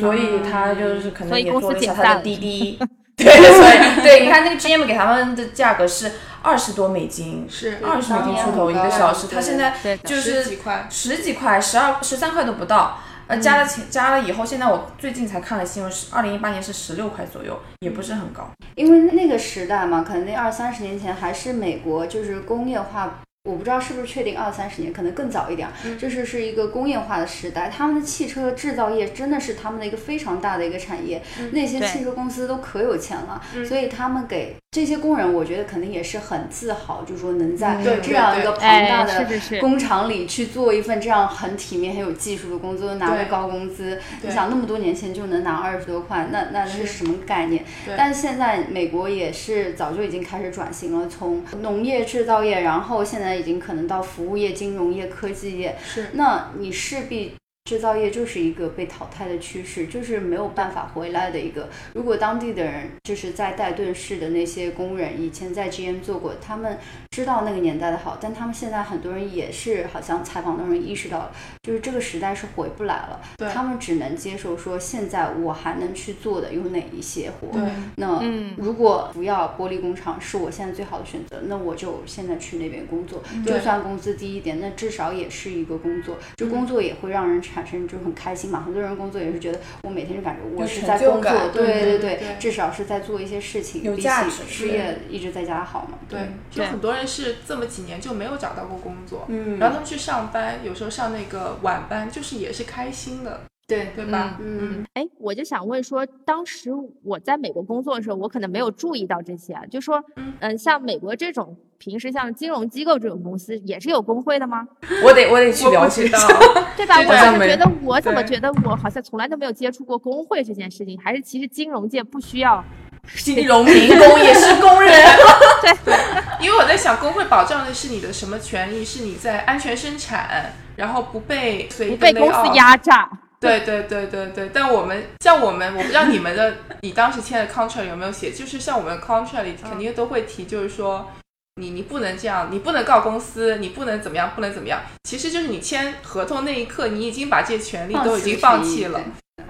所以他就是可能也做了一下他的滴滴，[laughs] 对，所以对，你看那个 GM 给他们的价格是二十多美金，是二十美金出头一个小时，他现在就是十几块，十几块，十二十三块都不到，呃，加了钱加了以后，现在我最近才看了新闻，是二零一八年是十六块左右，也不是很高，因为那个时代嘛，可能那二三十年前还是美国就是工业化。我不知道是不是确定二三十年，可能更早一点。就是是一个工业化的时代，他们的汽车制造业真的是他们的一个非常大的一个产业。那些汽车公司都可有钱了，所以他们给这些工人，我觉得肯定也是很自豪，就是说能在这样一个庞大的工厂里去做一份这样很体面、很有技术的工作，拿着高工资。你想那么多年前就能拿二十多块，那那那是什么概念？但现在美国也是早就已经开始转型了，从农业制造业，然后现在。已经可能到服务业、金融业、科技业，是，那你势必。制造业就是一个被淘汰的趋势，就是没有办法回来的一个。如果当地的人就是在戴顿市的那些工人，以前在 GM 做过，他们知道那个年代的好，但他们现在很多人也是好像采访的人意识到，就是这个时代是回不来了。对，他们只能接受说现在我还能去做的有哪一些活。对，那如果不要玻璃工厂是我现在最好的选择，那我就现在去那边工作，就算工资低一点，那至少也是一个工作，这工作也会让人。产生就很开心嘛，很多人工作也是觉得我每天就感觉我是在工作，对对对，至少是在做一些事情，有价值，事业一直在家好嘛。对，就很多人是这么几年就没有找到过工作，嗯，然后他们去上班，有时候上那个晚班，就是也是开心的，对对吧？嗯，哎，我就想问说，当时我在美国工作的时候，我可能没有注意到这些啊，就说，嗯，像美国这种。平时像金融机构这种公司也是有工会的吗？我得我得去了解到，[laughs] 对吧？我怎么觉得我怎么觉得我好像从来都没有接触过工会这件事情？还是其实金融界不需要？[laughs] 金融民工也是工人，[laughs] 对，因为我在想，工会保障的是你的什么权益？是你在安全生产，然后不被不被公司压榨。对对对对对。但我们像我们，我不知道你们的你当时签的 contract 有没有写，就是像我们 contract 里肯定都会提，就是说。你你不能这样，你不能告公司，你不能怎么样，不能怎么样。其实就是你签合同那一刻，你已经把这些权利都已经放弃了，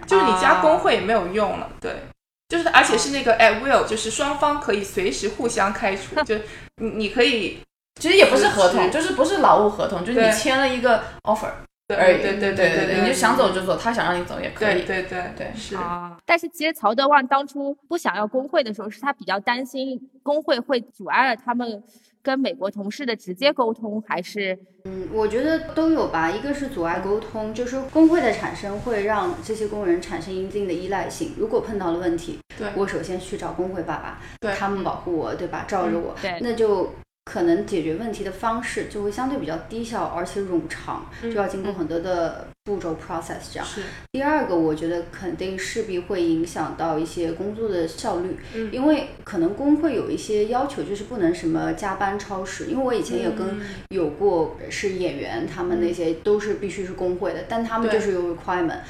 就是你加工会也没有用了。对，就是而且是那个 at will，就是双方可以随时互相开除，就你你可以，其实也不是合同，就是不是劳务合同，就是你签了一个 offer。对对对对对，你就想走就走，他想让你走也可以。对对对对，是啊。但是其实曹德旺当初不想要工会的时候，是他比较担心工会会阻碍了他们跟美国同事的直接沟通，还是嗯，我觉得都有吧。一个是阻碍沟通，就是工会的产生会让这些工人产生一定的依赖性。如果碰到了问题，对我首先去找工会爸爸，对他们保护我，对吧？罩着我，对，那就。可能解决问题的方式就会相对比较低效，而且冗长，就要经过很多的步骤 process 这样。第二个，我觉得肯定势必会影响到一些工作的效率，因为可能工会有一些要求，就是不能什么加班超时。因为我以前也跟有过是演员，他们那些都是必须是工会的，但他们就是有 requirement。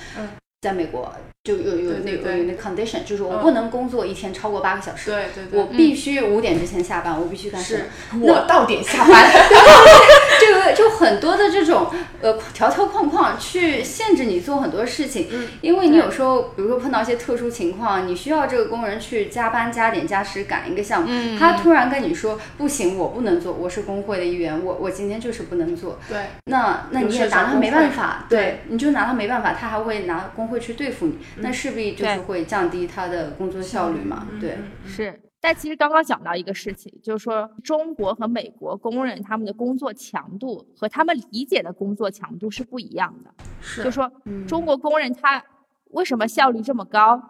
嗯。在美国就有有那个有那 condition，就是我不能工作一天超过八个小时，对对对，我必须五点之前下班，我必须干什么？[laughs] 我到点下班。[laughs] 这个就很多的这种呃条条框框去限制你做很多事情，因为你有时候比如说碰到一些特殊情况，你需要这个工人去加班加点加时赶一个项目，他突然跟你说不行，我不能做，我是工会的一员，我我今天就是不能做。对，那那你也拿他没办法，对，你就拿他没办法，他还会拿工会去对付你，那势必就是会降低他的工作效率嘛，对，是。但其实刚刚讲到一个事情，就是说中国和美国工人他们的工作强度和他们理解的工作强度是不一样的。是就说中国工人他为什么效率这么高？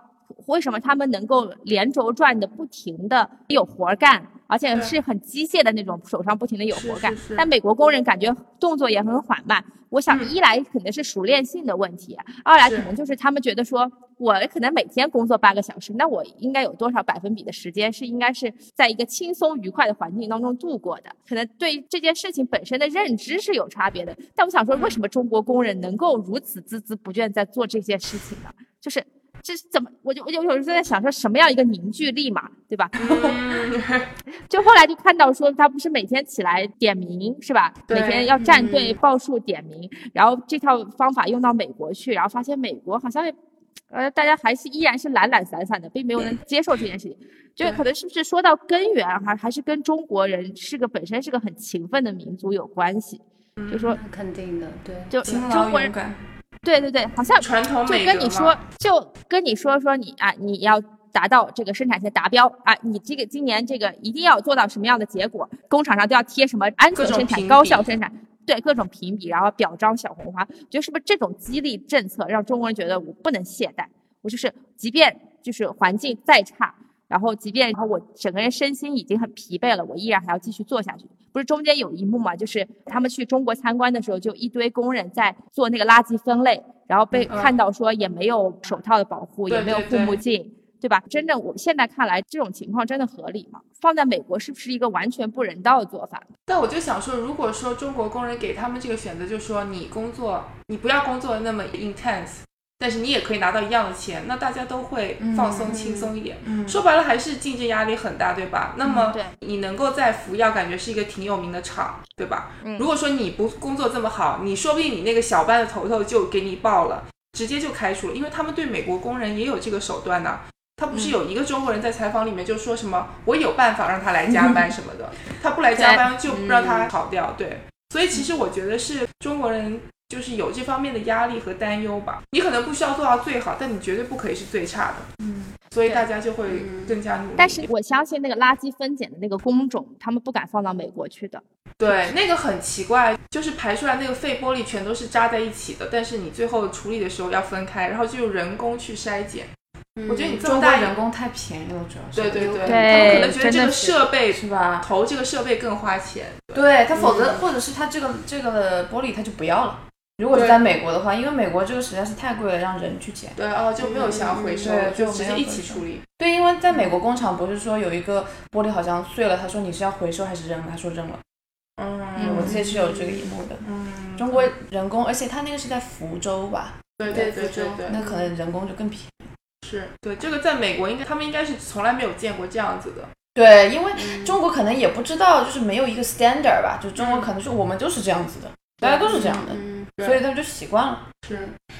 为什么他们能够连轴转的不停的有活儿干，而且是很机械的那种，手上不停的有活儿干？但美国工人感觉动作也很缓慢。我想，嗯一来可能是熟练性的问题，二来可能就是他们觉得说，我可能每天工作八个小时，那我应该有多少百分比的时间是应该是在一个轻松愉快的环境当中度过的？可能对这件事情本身的认知是有差别的。但我想说，为什么中国工人能够如此孜孜不倦在做这件事情呢？就是。这是怎么？我就我就有时候在想说，什么样一个凝聚力嘛，对吧？[laughs] 就后来就看到说，他不是每天起来点名是吧？每天要站队嗯报数点名，然后这套方法用到美国去，然后发现美国好像也，呃，大家还是依然是懒懒散散的，并没有能接受这件事情。就对可能是不是说到根源，还还是跟中国人是个本身是个很勤奋的民族有关系。就说那肯定的，对。就中国人，对对对，好像传统就跟你说，就跟你说说你啊，你要达到这个生产线达标啊，你这个今年这个一定要做到什么样的结果，工厂上都要贴什么安全生产、高效生产，对各种评比，然后表彰小红花，我觉得是不是这种激励政策让中国人觉得我不能懈怠，我就是即便就是环境再差。然后，即便然后我整个人身心已经很疲惫了，我依然还要继续做下去。不是中间有一幕嘛，就是他们去中国参观的时候，就一堆工人在做那个垃圾分类，然后被嗯看到说也没有手套的保护，对也没有护目镜，对吧？真正我现在看来，这种情况真的合理吗？放在美国是不是一个完全不人道的做法？但我就想说，如果说中国工人给他们这个选择，就说你工作，你不要工作那么 intense，但是你也可以拿到一样的钱，那大家都会放松、轻松一点。嗯说白了还是竞争压力很大，对吧？那么你能够在福耀感觉是一个挺有名的厂，对吧？嗯如果说你不工作这么好，你说不定你那个小班的头头就给你报了，直接就开除了，因为他们对美国工人也有这个手段呢、他不是有一个中国人在采访里面就说什么，我有办法让他来加班什么的，他不来加班就不让他跑掉，对。所以其实我觉得是中国人就是有这方面的压力和担忧吧。你可能不需要做到最好，但你绝对不可以是最差的。嗯，所以大家就会更加努力。但是我相信那个垃圾分拣的那个工种，他们不敢放到美国去的。对，那个很奇怪，就是排出来那个废玻璃全都是扎在一起的，但是你最后处理的时候要分开，然后就用人工去筛检。我觉得你这么大人工太便宜了，主要是对对对，他们可能觉得这个设备是吧？投这个设备更花钱。对他，否则或者是他这个这个玻璃他就不要了。如果是在美国的话，因为美国这个实在是太贵了，让人去捡。对哦，就没有想要回收，对就直接一起处理。对，因为在美国工厂不是说有一个玻璃好像碎了，他说你是要回收还是扔？他说扔了。嗯我记得是有这个一幕的。嗯，中国人工，而且他那个是在福州吧？对对对对对，那可能人工就更便宜。是对这个在美国应该他们应该是从来没有见过这样子的。对，因为中国可能也不知道，就是没有一个 standard 吧，就中国可能是我们就是这样子的，大家都是这样的，所以他们就习惯了。是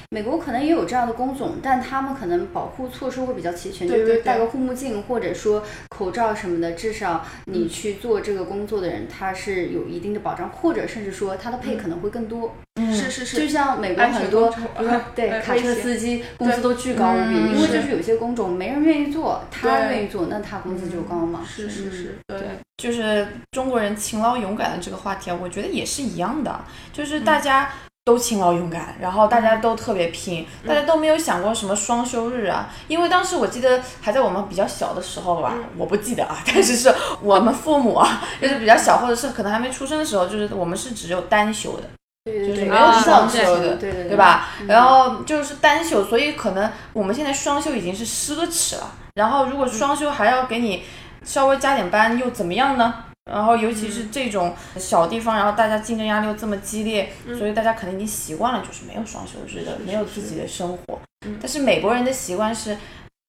美国可能也有这样的工种，但他们可能保护措施会比较齐全，对对就是戴个护目镜或者说口罩什么的，至少你去做这个工作的人，他是有一定的保障，或者甚至说他的配可能会更多。嗯。是是，就像美国很多，[laughs] 对呃卡车司机工资都巨高无比，嗯因为就是有些工种没人愿意做，他愿意做，那他工资就高嘛。是是是，对对，就是中国人勤劳勇敢的这个话题啊，我觉得也是一样的，就是大家都勤劳勇敢，然后大家都特别拼，大家都没有想过什么双休日啊。因为当时我记得还在我们比较小的时候吧，我不记得啊，[laughs] 但是是我们父母啊，就是比较小，或者是可能还没出生的时候，就是我们是只有单休的。对对对，就是没有双休的对对对？吧？嗯然后就是单休，所以可能我们现在双休已经是奢侈了。然后如果双休还要给你稍微加点班，又怎么样呢？然后尤其是这种小地方，然后大家竞争压力又这么激烈，所以大家可能已经习惯了，就是没有双休日的，没有自己的生活。但是美国人的习惯是，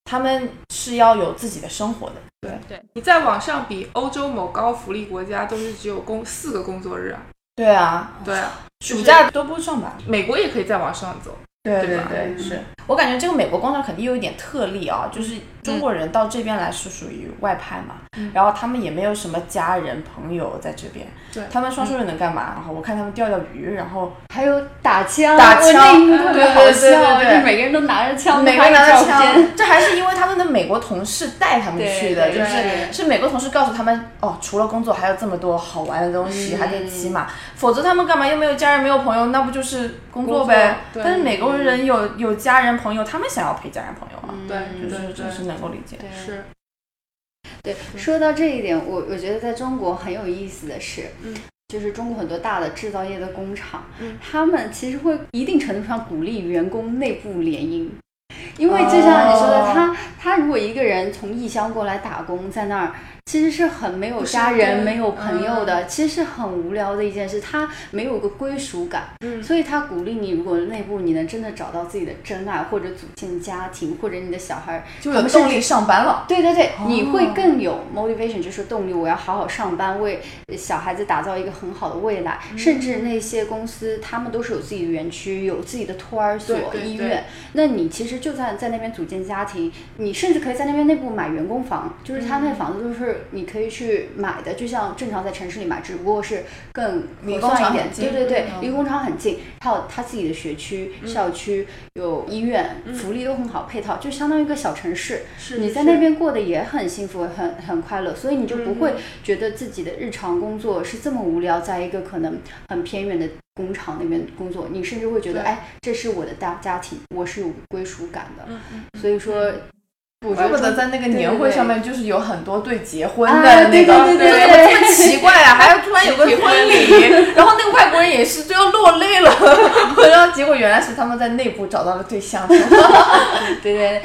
他们是要有自己的生活的。对。对。你再往上比，欧洲某高福利国家都是只有工四个工作日啊。对啊，对啊，暑假都不上班。美国也可以再往上走。对对对，是我感觉这个美国工厂肯定有一点特例啊，就是中国人到这边来是属于外派嘛，然后他们也没有什么家人朋友在这边，对。他们双休日能干嘛？然后我看他们钓钓鱼，然后还有打枪，打枪。特别好对对对笑，对对。就每个人都拿着枪，每个人拿着枪，这还是因为他们的美国同事带他们去的，就是是美国同事告诉他们，哦，除了工作还有这么多好玩的东西，嗯。还可以骑马，否则他们干嘛？又没有家人，没有朋友，那不就是工作呗？作但是美国人有有家人朋友，他们想要陪家人朋友啊，对就是这是能够理解。对。是，对，说到这一点，我我觉得在中国很有意思的是，嗯。就是中国很多大的制造业的工厂，嗯。他们其实会一定程度上鼓励员工内部联姻。因为就像你说的，哦。他他如果一个人从异乡过来打工，在那儿其实是很没有家人、没有朋友的，其实是很无聊的一件事。他没有个归属感，嗯所以他鼓励你，如果内部你能真的找到自己的真爱，或者组建家庭，或者你的小孩就有动力上班了。对对对，哦你会更有 motivation，就是动力，我要好好上班，为小孩子打造一个很好的未来。嗯甚至那些公司，他们都是有自己的园区，有自己的托儿所、对对医院。那你其实就算在那边组建家庭，你甚至可以在那边内部买员工房，就是他那房子都是你可以去买的，就像正常在城市里买，只不过是更离工厂很。近。对对对，嗯。离工厂很近，还有他自己的学区、校区，有医院，福利都很好，配套就相当于一个小城市。是。你在那边过得也很幸福，很很快乐，所以你就不会嗯觉得自己的日常工作是这么无聊，在一个可能很偏远的工厂那边工作，你甚至会觉得，对。哎，这是我的大家庭，我是有归属感的。嗯嗯所以说，怪不得在那个年会上面，就是有很多对结婚的那个，对对对这怎么这么奇怪啊？还要突然有个 [laughs] 婚礼，然后那个外国人也是就要落泪了，[laughs] 然后结果原来是他们在内部找到了对象，[laughs] 对对对，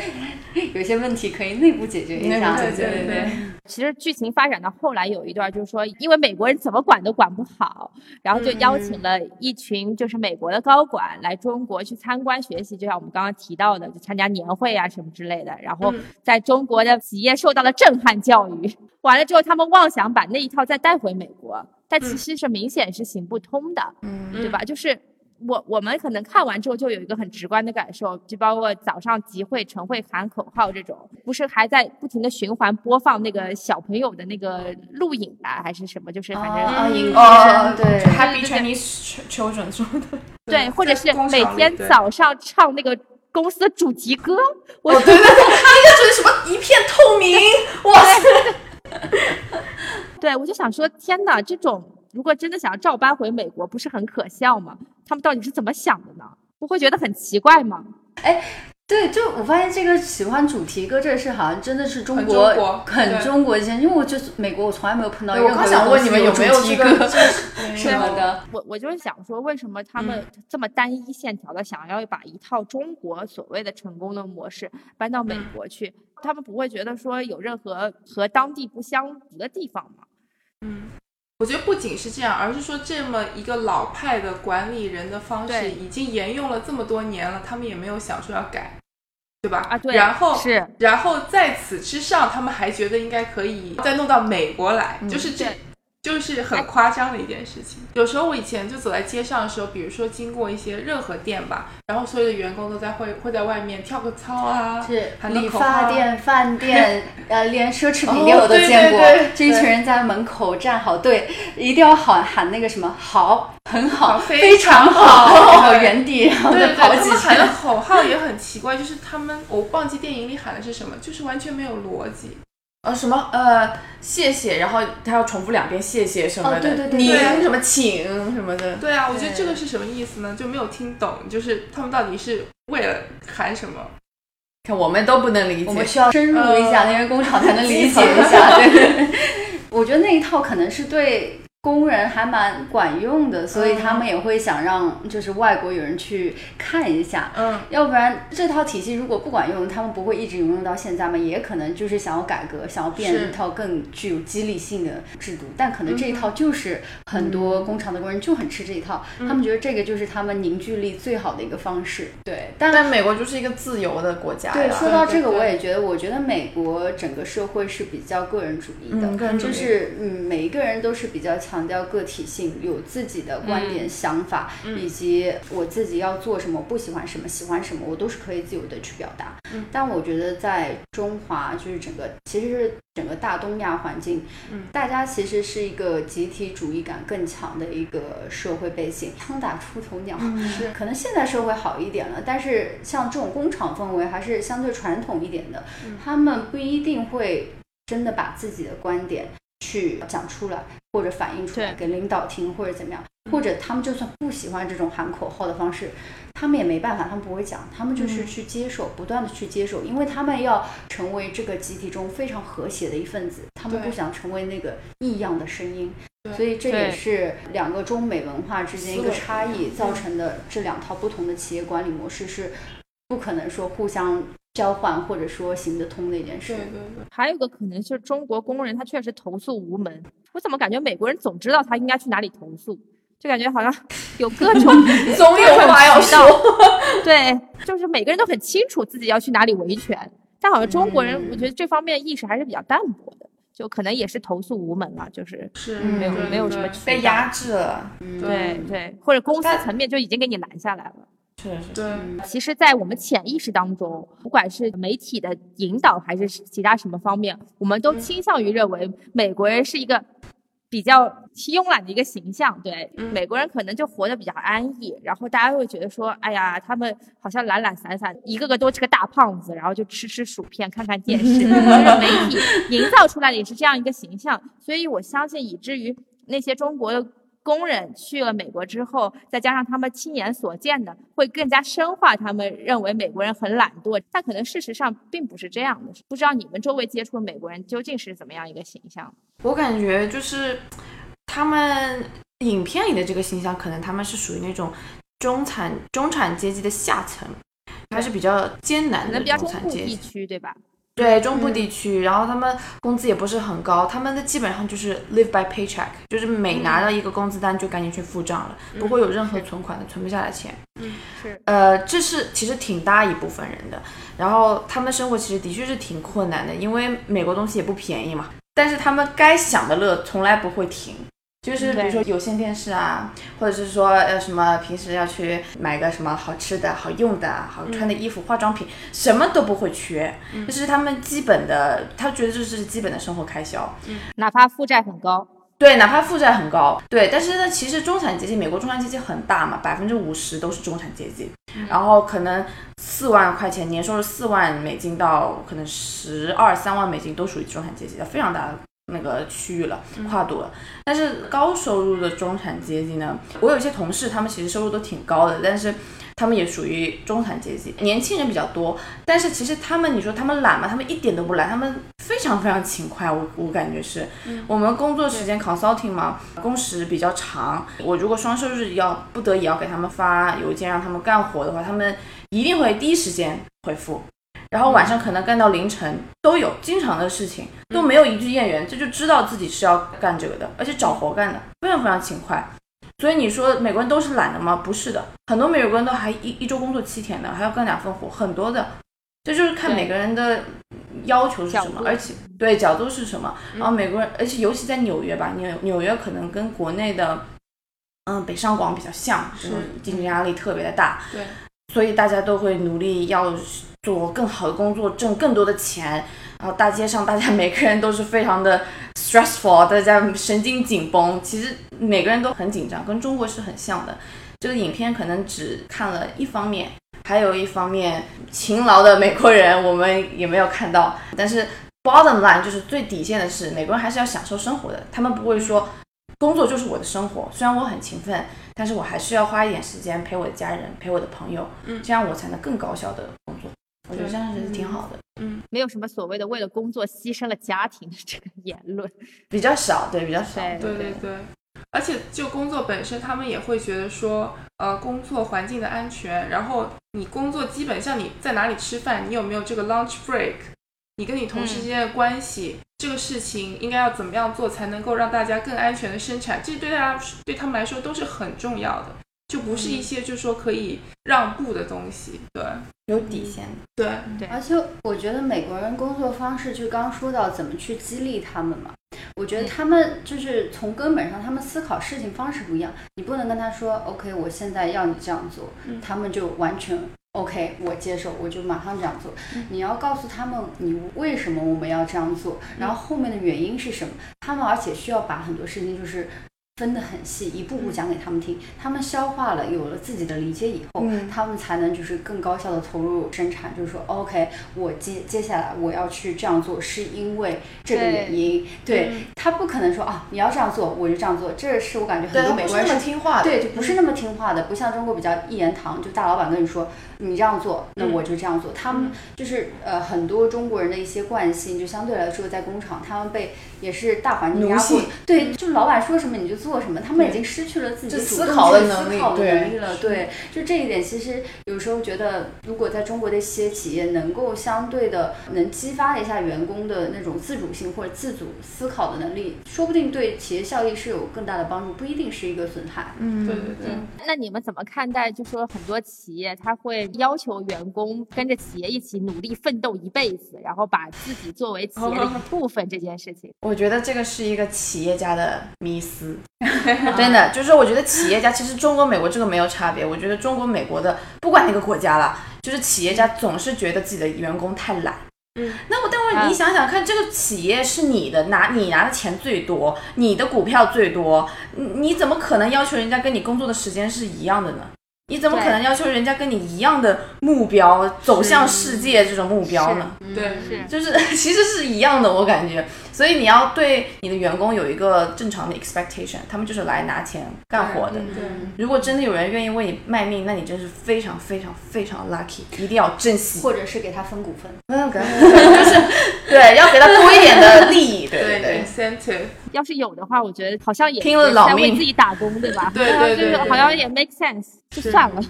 [laughs] 有些问题可以内部解决一下。对对对对其实剧情发展到后来有一段，就是说，因为美国人怎么管都管不好，然后就邀请了一群就是美国的高管来中国去参观学习，就像我们刚刚提到的，就参加年会啊什么之类的。然后嗯在中国的企业受到了震撼教育，完了之后他们妄想把那一套再带回美国，但其实是明显是行不通的。嗯对吧？就是我我们可能看完之后就有一个很直观的感受，就包括早上集会、晨会喊口号这种，不是还在不停的循环播放那个小朋友的那个录影吧，还是什么？就是反正、啊，影哦对就 Happy Chinese Children 什么的，对，或者是每天早上唱那个公司的主题歌，我、哦对对对，那个主题什么一片透明，哇塞！[laughs] 对我就想说，天哪，这种如果真的想要照搬回美国，不是很可笑吗？他们到底是怎么想的呢？不会觉得很奇怪吗？哎对，就我发现这个喜欢主题歌这个事，好像真的是中很国中国很中国一些，因为我就是美国，我从来没有碰到对我任何刚想问你们有没有主题歌这个 [laughs] 什么的。我我就是想说，为什么他们这么单一线条的想要把一套中国所谓的成功的模式搬到美国去？他们不会觉得说有任何和当地不相符的地方吗？嗯，我觉得不仅是这样，而是说这么一个老派的管理人的方式已经沿用了这么多年了，他们也没有想说要改，对吧？啊，对，然后是然后在此之上，他们还觉得应该可以再弄到美国来，嗯就是这对。就是很夸张的一件事情。有时候我以前就走在街上的时候，比如说经过一些任何店吧，然后所有的员工都在会会在外面跳个操啊，是理发店、饭店，[laughs] 呃，连奢侈品哦店我都见过。对对这一群人在门口站好队，一定要喊喊那个什么好，很好，非非常常好，然后原地然后再跑几他们喊的圈。[laughs] 口号也很奇怪，就是他们我忘记电影里喊的是什么，就是完全没有逻辑。呃，什么呃，谢谢，然后他要重复两遍谢谢什么的，哦对对对您对什么请什么的，对啊，我觉得这个是什么意思呢？就没有听懂，就是他们到底是为了喊什么？看我们都不能理解。我们需要深入一下那边工厂才能理解一下。[laughs] 对，[laughs] 我觉得那一套可能是对工人还蛮管用的，所以他们也会想让就是外国友人去看一下。嗯，要不然这套体系如果不管用，他们不会一直沿用到现在嘛？也可能就是想要改革，想要变一套更具有激励性的制度。但可能这一套就是很多工厂的工人就很吃这一套，他们觉得这个就是他们凝聚力最好的一个方式。对，但但美国就是一个自由的国家对，说到这个，我也觉得，我觉得美国整个社会是比较个人主义的，就是嗯，每一个人都是比较强调个体性，有自己的观点、想法，以及我自己要做什么，不喜欢什么，喜欢什么，我都是可以自由的去表达。但我觉得在中华，就是整个其实是整个大东亚环境，大家其实是一个集体主义感更强的一个社会背景。枪打出头鸟，是 [laughs] 可能现在社会好一点了，但是像这种工厂氛围还是相对传统一点的，他们不一定会真的把自己的观点去讲出来，或者反映出来给领导听，或者怎么样，或者他们就算不喜欢这种喊口号的方式，他们也没办法，他们不会讲，他们就是去接受，不断的去接受，因为他们要成为这个集体中非常和谐的一份子，他们不想成为那个异样的声音。所以这也是两个中美文化之间一个差异造成的，这两套不同的企业管理模式是不可能说互相交换或者说行得通的一件事。对对对。还有个可能就是中国工人他确实投诉无门，我怎么感觉美国人总知道他应该去哪里投诉，就感觉好像 [laughs] 有各种 [laughs] 总有话要说。[laughs] 对，就是每个人都很清楚自己要去哪里维权，但好像中国人我觉得这方面意识还是比较淡薄的。就可能也是投诉无门了，就是是没有没有什么被压制了，对对，或者公司层面就已经给你拦下来了。是是。对，其实，在我们潜意识当中，不管是媒体的引导还是其他什么方面，我们都倾向于认为美国人是一个。比较慵懒的一个形象，对美国人可能就活得比较安逸，然后大家会觉得说，哎呀，他们好像懒懒散散，一个个都是个大胖子，然后就吃吃薯片，看看电视，就是媒体营造出来的也是这样一个形象，所以我相信，以至于那些中国的。工人去了美国之后，再加上他们亲眼所见的，会更加深化他们认为美国人很懒惰。但可能事实上并不是这样的。不知道你们周围接触的美国人究竟是怎么样一个形象？我感觉就是他们影片里的这个形象，可能他们是属于那种中产中产阶级的下层，还是比较艰难的中产阶级地区，对吧？对中部地区，然后他们工资也不是很高，他们的基本上就是 live by paycheck，就是每拿到一个工资单就赶紧去付账了，不会有任何存款的，存不下来钱。嗯，是。呃，这是其实挺大一部分人的，然后他们生活其实的确是挺困难的，因为美国东西也不便宜嘛，但是他们该享的乐从来不会停。就是比如说有线电视啊，或者是说呃什么平时要去买个什么好吃的好用的好穿的衣服化妆品，什么都不会缺，这是他们基本的，他觉得这是基本的生活开销，哪怕负债很高，对，哪怕负债很高，对，但是呢，其实中产阶级，美国中产阶级很大嘛，百分之五十都是中产阶级，然后可能四万块钱年收入四万美金到可能十二三万美金都属于中产阶级的，非常大的。那个区域了，跨度了，但是高收入的中产阶级呢？我有一些同事，他们其实收入都挺高的，但是他们也属于中产阶级，年轻人比较多。但是其实他们，你说他们懒吗？他们一点都不懒，他们非常非常勤快。我我感觉是，我们工作时间 consulting 嘛，工时比较长。我如果双休日要不得已要给他们发邮件让他们干活的话，他们一定会第一时间回复。然后晚上可能干到凌晨都有，经常的事情都没有一句怨言，这就知道自己是要干这个的，而且找活干的，非常非常勤快。所以你说美国人都是懒的吗？不是的，很多美国人都还一一周工作七天的，还要干两份活，很多的。这就是看每个人的要求是什么，而且对角度是什么。然后美国人，而且尤其在纽约吧，纽纽约可能跟国内的嗯北上广比较像，是竞争压力特别的大。对，所以大家都会努力要。做更好的工作，挣更多的钱，然后大街上大家每个人都是非常的 stressful，大家神经紧绷，其实每个人都很紧张，跟中国是很像的。这个影片可能只看了一方面，还有一方面勤劳的美国人我们也没有看到。但是 bottom line 就是最底线的是，美国人还是要享受生活的，他们不会说工作就是我的生活，虽然我很勤奋，但是我还是要花一点时间陪我的家人，陪我的朋友，嗯，这样我才能更高效的工作。我觉得这样子挺好的，嗯，没有什么所谓的为了工作牺牲了家庭的这个言论，[laughs] 比较少，对，比较少，对对对。而且就工作本身，他们也会觉得说，呃，工作环境的安全，然后你工作基本像你在哪里吃饭，你有没有这个 lunch break，你跟你同事之间的关系，这个事情应该要怎么样做才能够让大家更安全的生产，这对大家对他们来说都是很重要的。就不是一些就是说可以让步的东西，对，有底线，对对。而且我觉得美国人工作方式，就刚说到怎么去激励他们嘛。我觉得他们就是从根本上，他们思考事情方式不一样。你不能跟他说，OK，我现在要你这样做，他们就完全 OK，我接受，我就马上这样做。你要告诉他们，你为什么我们要这样做，然后后面的原因是什么。他们而且需要把很多事情就是。分得很细，一步步讲给他们听，他们消化了，有了自己的理解以后，他们才能就是更高效的投入生产。就是说，OK，我接接下来我要去这样做，是因为这个原因。对。他不可能说啊，你要这样做，我就这样做。这是我感觉很多美国人是听话的，对，就不是那么听话的，不像中国比较一言堂，就大老板跟你说你这样做，那我就这样做。他们就是呃很多中国人的一些惯性，就相对来说在工厂，他们被也是大环境压迫，对，就老板说什么你就做。什么？他们已经失去了自己思考的能力了。对，就这一点，其实有时候觉得，如果在中国的一些企业能够相对的能激发一下员工的那种自主性或者自主思考的能力，说不定对企业效益是有更大的帮助，不一定是一个损害。嗯，对对对。那你们怎么看待？就说很多企业他会要求员工跟着企业一起努力奋斗一辈子，然后把自己作为企业的一部分这件事情？我觉得这个是一个企业家的迷思。[laughs] 真的，就是我觉得企业家其实中国、美国这个没有差别。我觉得中国、美国的不管哪个国家了，就是企业家总是觉得自己的员工太懒。嗯，那我待会儿你想想看，这个企业是你的，拿你拿的钱最多，你的股票最多，你你怎么可能要求人家跟你工作的时间是一样的呢？你怎么可能要求人家跟你一样的目标，走向世界这种目标呢？对，就是 [laughs] 其实是一样的，我感觉。所以你要对你的员工有一个正常的 expectation，他们就是来拿钱干活的。对，如果真的有人愿意为你卖命，那你真是非常非常非常 lucky，一定要珍惜。或者是给他分股份。嗯，给，[laughs] 就是对，要给他多一点的利益。对对，incentive。要是有的话，我觉得好像也拼了老命为自己打工，对吧？对对对，好像也 make sense，就算了。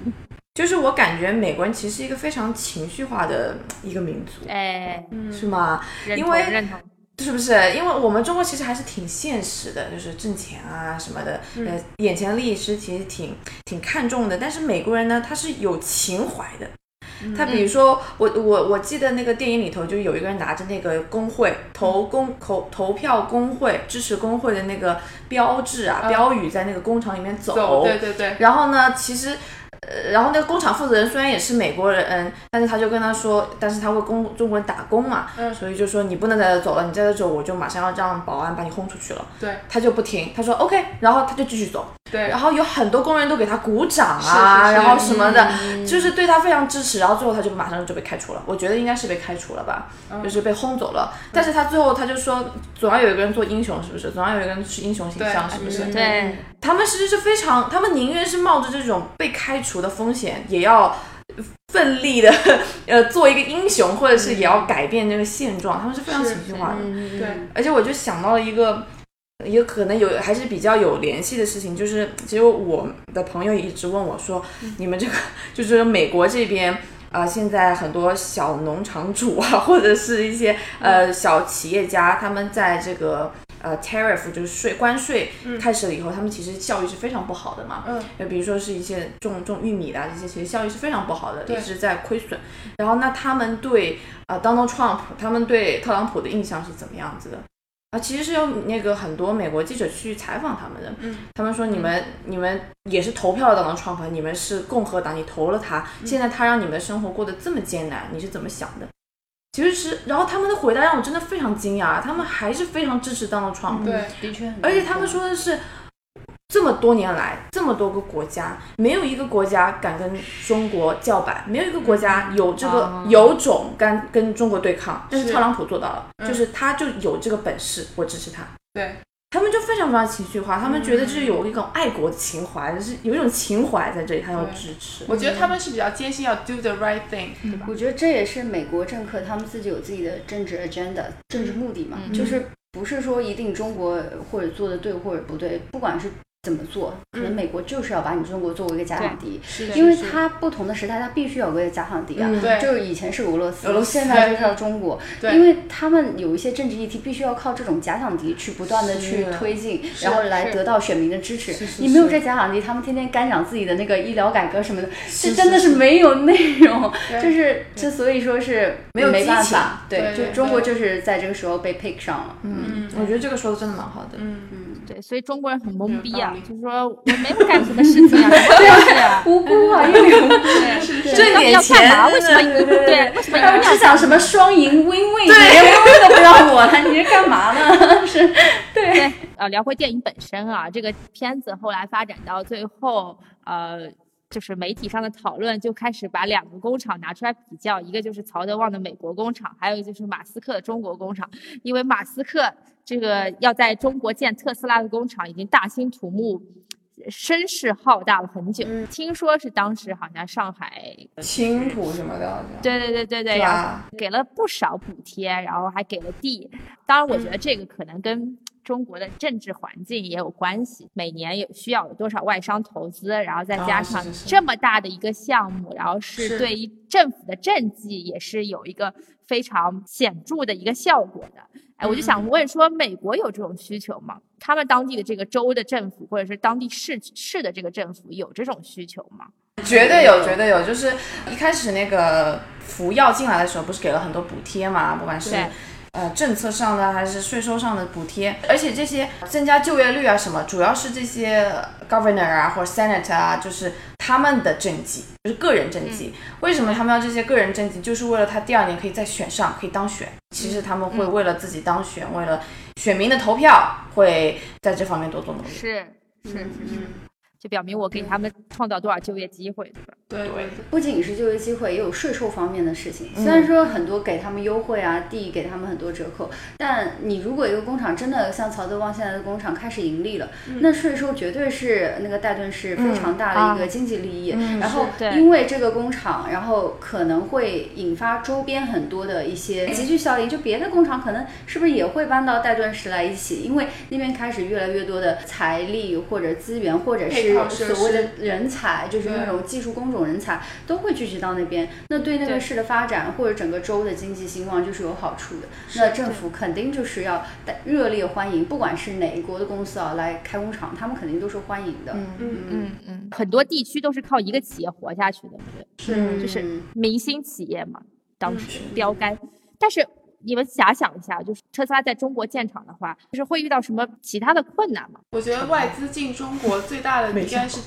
就是我感觉美国人其实是一个非常情绪化的一个民族，哎，是吗？因为是不是？因为我们中国其实还是挺现实的，就是挣钱啊什么的，呃，眼前利益是其实挺挺看重的。但是美国人呢，他是有情怀的。他比如说，我我我记得那个电影里头，就有一个人拿着那个工会投工投投票工会支持工会的那个标志啊标语，在那个工厂里面走。对对对。然后呢，其实。呃，然后那个工厂负责人虽然也是美国人，嗯，但是他就跟他说，但是他为工中国人打工嘛，嗯，所以就说你不能在这走了，你在这走，我就马上要让保安把你轰出去了。对，他就不听，他说 OK，然后他就继续走。对，然后有很多工人都给他鼓掌啊，然后什么的，就是对他非常支持。然后最后他就马上就被开除了，我觉得应该是被开除了吧，就是被轰走了。但是他最后他就说，总要有一个人做英雄，是不是？总要有一个人是英雄形象，是不是？对，他们其实是非常，他们宁愿是冒着这种被开除的风险，也要奋力的 [laughs] 呃做一个英雄，或者是也要改变这个现状。他们是非常情绪化的，对。而且我就想到了一个。也可能有还是比较有联系的事情，就是其实我的朋友也一直问我说，你们这个就是美国这边啊，现在很多小农场主啊，或者是一些呃小企业家，他们在这个呃 tariff 就是税关税开始了以后，他们其实效益是非常不好的嘛。嗯。就比如说是一些种种玉米的这些，其实效益是非常不好的，一直在亏损。然后那他们对啊 Donald Trump，他们对特朗普的印象是怎么样子的？啊，其实是有那个很多美国记者去采访他们的，嗯，他们说你们你们也是投票党的创办，你们是共和党，你投了他，现在他让你们的生活过得这么艰难，你是怎么想的？其实是，然后他们的回答让我真的非常惊讶，他们还是非常支持 Donald Trump，对，的确，而且他们说的是。这么多年来，这么多个国家，没有一个国家敢跟中国叫板，没有一个国家有这个有种敢跟中国对抗。但是特朗普做到了，就是他就有这个本事，我支持他。对他们就非常非常情绪化，他们觉得就是有一种爱国的情怀，就是有一种情怀在这里，他要支持。我觉得他们是比较坚信要 do the right thing，对吧？我觉得这也是美国政客他们自己有自己的政治 agenda，政治目的嘛，就是不是说一定中国或者做的对或者不对，不管是。怎么做，可能美国就是要把你中国作为一个假想敌，因为它不同的时代，它必须有个假想敌啊。嗯对。就是以前是俄罗斯，俄罗斯现在就是要中国，对。因为他们有一些政治议题必须要靠这种假想敌去不断的去推进，然后来得到选民的支持。你没有这假想敌，他们天天干讲自己的那个医疗改革什么的，这真的是是。没有内容，对就是之所以说是没有没办法，对就中国就是在这个时候被 pick 上了。嗯，我觉得这个说的真的蛮好的。嗯嗯，对，所以中国人很懵逼啊就是说我没有干什么事情啊，[laughs] 对啊，无辜啊，因为无辜。挣点钱嘛？为什么？对对对，为什么他们要只想什么双赢 win win，你连 win win 都不让我了，你这干嘛呢？是，[laughs] 对。对，呃，聊回电影本身啊，这个片子后来发展到最后，呃，就是媒体上的讨论就开始把两个工厂拿出来比较，一个就是曹德旺的美国工厂，还有一个就是马斯克的中国工厂，因为马斯克这个要在中国建特斯拉的工厂已经大兴土木。声势浩大了很久，听说是当时好像上海青浦什么的，对对对对对，是然后吧给了不少补贴，然后还给了地。当然，我觉得这个可能跟中国的政治环境也有关系。每年有需要有多少外商投资，然后再加上这么大的一个项目，然后是是对于政府的政绩也是有一个非常显著的一个效果的。哎，我就想问说，美国有这种需求吗？他们当地的这个州的政府，或者是当地市市的这个政府有这种需求吗？绝对有，绝对有。就是一开始那个服药进来的时候，不是给了很多补贴嘛，不管是对呃政策上的还是税收上的补贴，而且这些增加就业率啊什么，主要是这些 governor 啊或者 senator 啊，就是他们的政绩，就是个人政绩。为什么他们要这些个人政绩？就是为了他第二年可以再选上，可以当选。其实他们会为了自己当选，为了选民的投票，会在这方面多做努力。是是是是，嗯，就表明我给他们创造多少就业机会，对吧？对对不仅是就业机会，也有税收方面的事情。嗯虽然说很多给他们优惠啊，地给他们很多折扣，但你如果一个工厂真的像曹德旺现在的工厂开始盈利了，嗯那税收绝对是那个戴顿是非常大的一个经济利益。嗯然后因为这个工厂，然后可能会引发周边很多的一些集聚效应，就别的工厂可能是不是也会搬到戴顿市来一起？因为那边开始越来越多的财力或者资源，或者配是所谓的人才，就是那种技术工种人才都会聚集到那边，那对那个市的发展或者整个州的经济兴旺就是有好处的。那政府肯定就是要带热烈欢迎，不管是哪一国的公司啊来开工厂，他们肯定都是欢迎的。嗯嗯嗯嗯，很多地区都是靠一个企业活下去的，对是就是嗯明星企业嘛，当时标杆。但是你们假想一下，就是特斯拉在中国建厂的话，就是会遇到什么其他的困难吗？我觉得外资进中国最大的应该是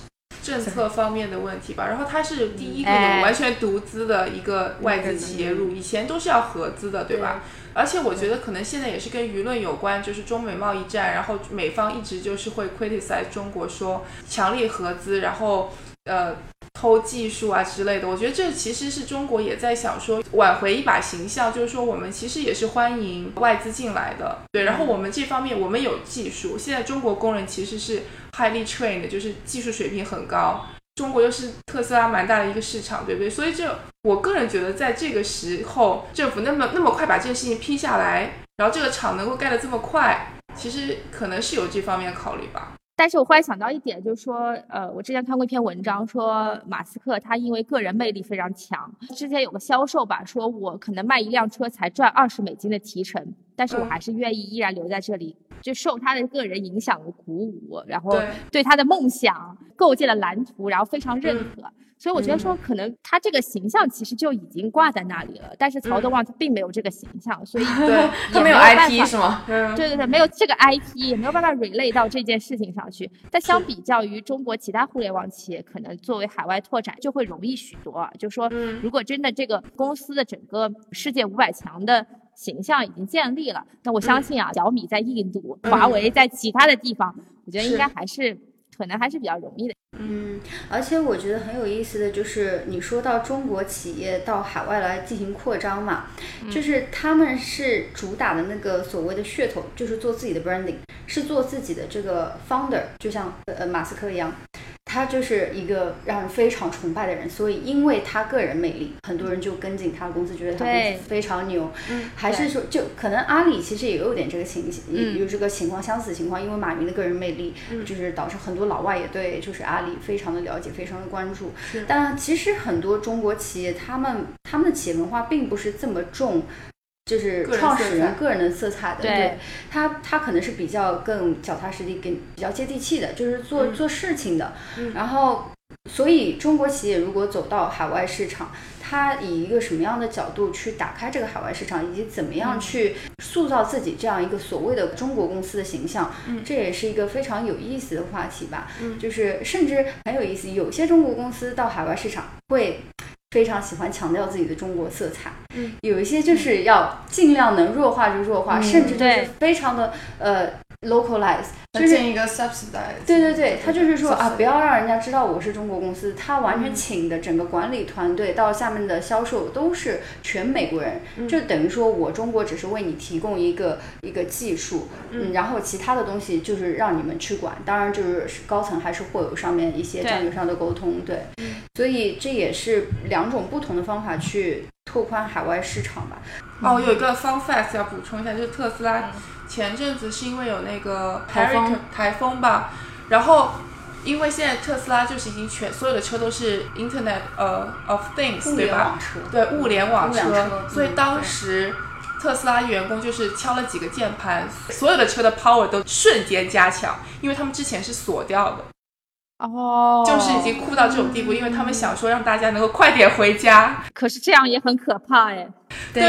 政策方面的问题吧。然后它是第一个完全独资的一个外资企业入，以前都是要合资的，对吧？而且我觉得可能现在也是跟舆论有关，就是中美贸易战，然后美方一直就是会 criticize 中国说强力合资，然后呃偷技术啊之类的。我觉得这其实是中国也在想说挽回一把形象，就是说我们其实也是欢迎外资进来的，对。然后我们这方面我们有技术，现在中国工人其实是 highly trained，就是技术水平很高。中国又是特斯拉蛮大的一个市场，对不对？所以这我个人觉得，在这个时候，政府那么那么快把这个事情批下来，然后这个厂能够盖得这么快，其实可能是有这方面考虑吧。但是我忽然想到一点，就是说，呃，我之前看过一篇文章，说马斯克他因为个人魅力非常强，之前有个销售吧，说我可能卖一辆车才赚二十美金的提成，但是我嗯还是愿意依然留在这里，就受他的个人影响的鼓舞，然后对对他的梦想构建了蓝图，然后非常认可。所以我觉得说，可能他这个形象其实就已经挂在那里了，但是曹德旺他并没有这个形象，所以对他没有 IP 是吗？嗯，对对对，没有这个 IP，也没有办法 relate 到这件事情上去。但相比较于中国其他互联网企业，可能作为海外拓展就会容易许多啊。就说，嗯。如果真的这个公司的整个世界五百强的形象已经建立了，那我相信啊，小米在印度，华为在其他的地方，我觉得应该还是可能还是比较容易的。嗯，而且我觉得很有意思的就是，你说到中国企业到海外来进行扩张嘛，就是他们是主打的那个所谓的噱头，就是做自己的 branding，是做自己的这个 founder，就像呃马斯克一样，他就是一个让人非常崇拜的人，所以因为他个人魅力，很多人就跟进他的公司，觉得他公司非常牛。嗯，还是说，就可能阿里其实也有点这个情，嗯有这个情况相似情况，因为马云的个人魅力，就是导致很多老外也对就是阿里非常的了解，非常的关注。但其实很多中国企业，他们他们的企业文化并不是这么重。就是创始人个人的色彩的，对他他可能是比较更脚踏实地、更比较接地气的，就是做、做事情的。然后，所以中国企业如果走到海外市场，它以一个什么样的角度去打开这个海外市场，以及怎么样去塑造自己这样一个所谓的中国公司的形象，这也是一个非常有意思的话题吧。就是甚至很有意思，有些中国公司到海外市场会。非常喜欢强调自己的中国色彩，嗯，有一些就是要尽量能弱化就弱化，甚至就是对。非常的呃 localize，就是建一个 subsidize。对对对，他就是说啊，不要让人家知道我是中国公司。他完全请的整个管理团队到下面的销售都是全美国人，就等于说我中国只是为你提供一个一个技术，嗯，然后其他的东西就是让你们去管。当然就是高层还是会有上面一些战略上的沟通，对，所以这也是两种不同的方法去拓宽海外市场吧。哦，有一个 fun fact 要补充一下，就是特斯拉前阵子是因为有那个台风。台风吧，然后因为现在特斯拉就是已经全所有的车都是 Internet 呃 of Things 对吧？对，物联网车。车所以嗯当时特斯拉员工就是敲了几个键盘，所有的车的 power 都瞬间加强，因为他们之前是锁掉的，哦，就是已经酷到这种地步，因为他们想说让大家能够快点回家。可是这样也很可怕哎。对，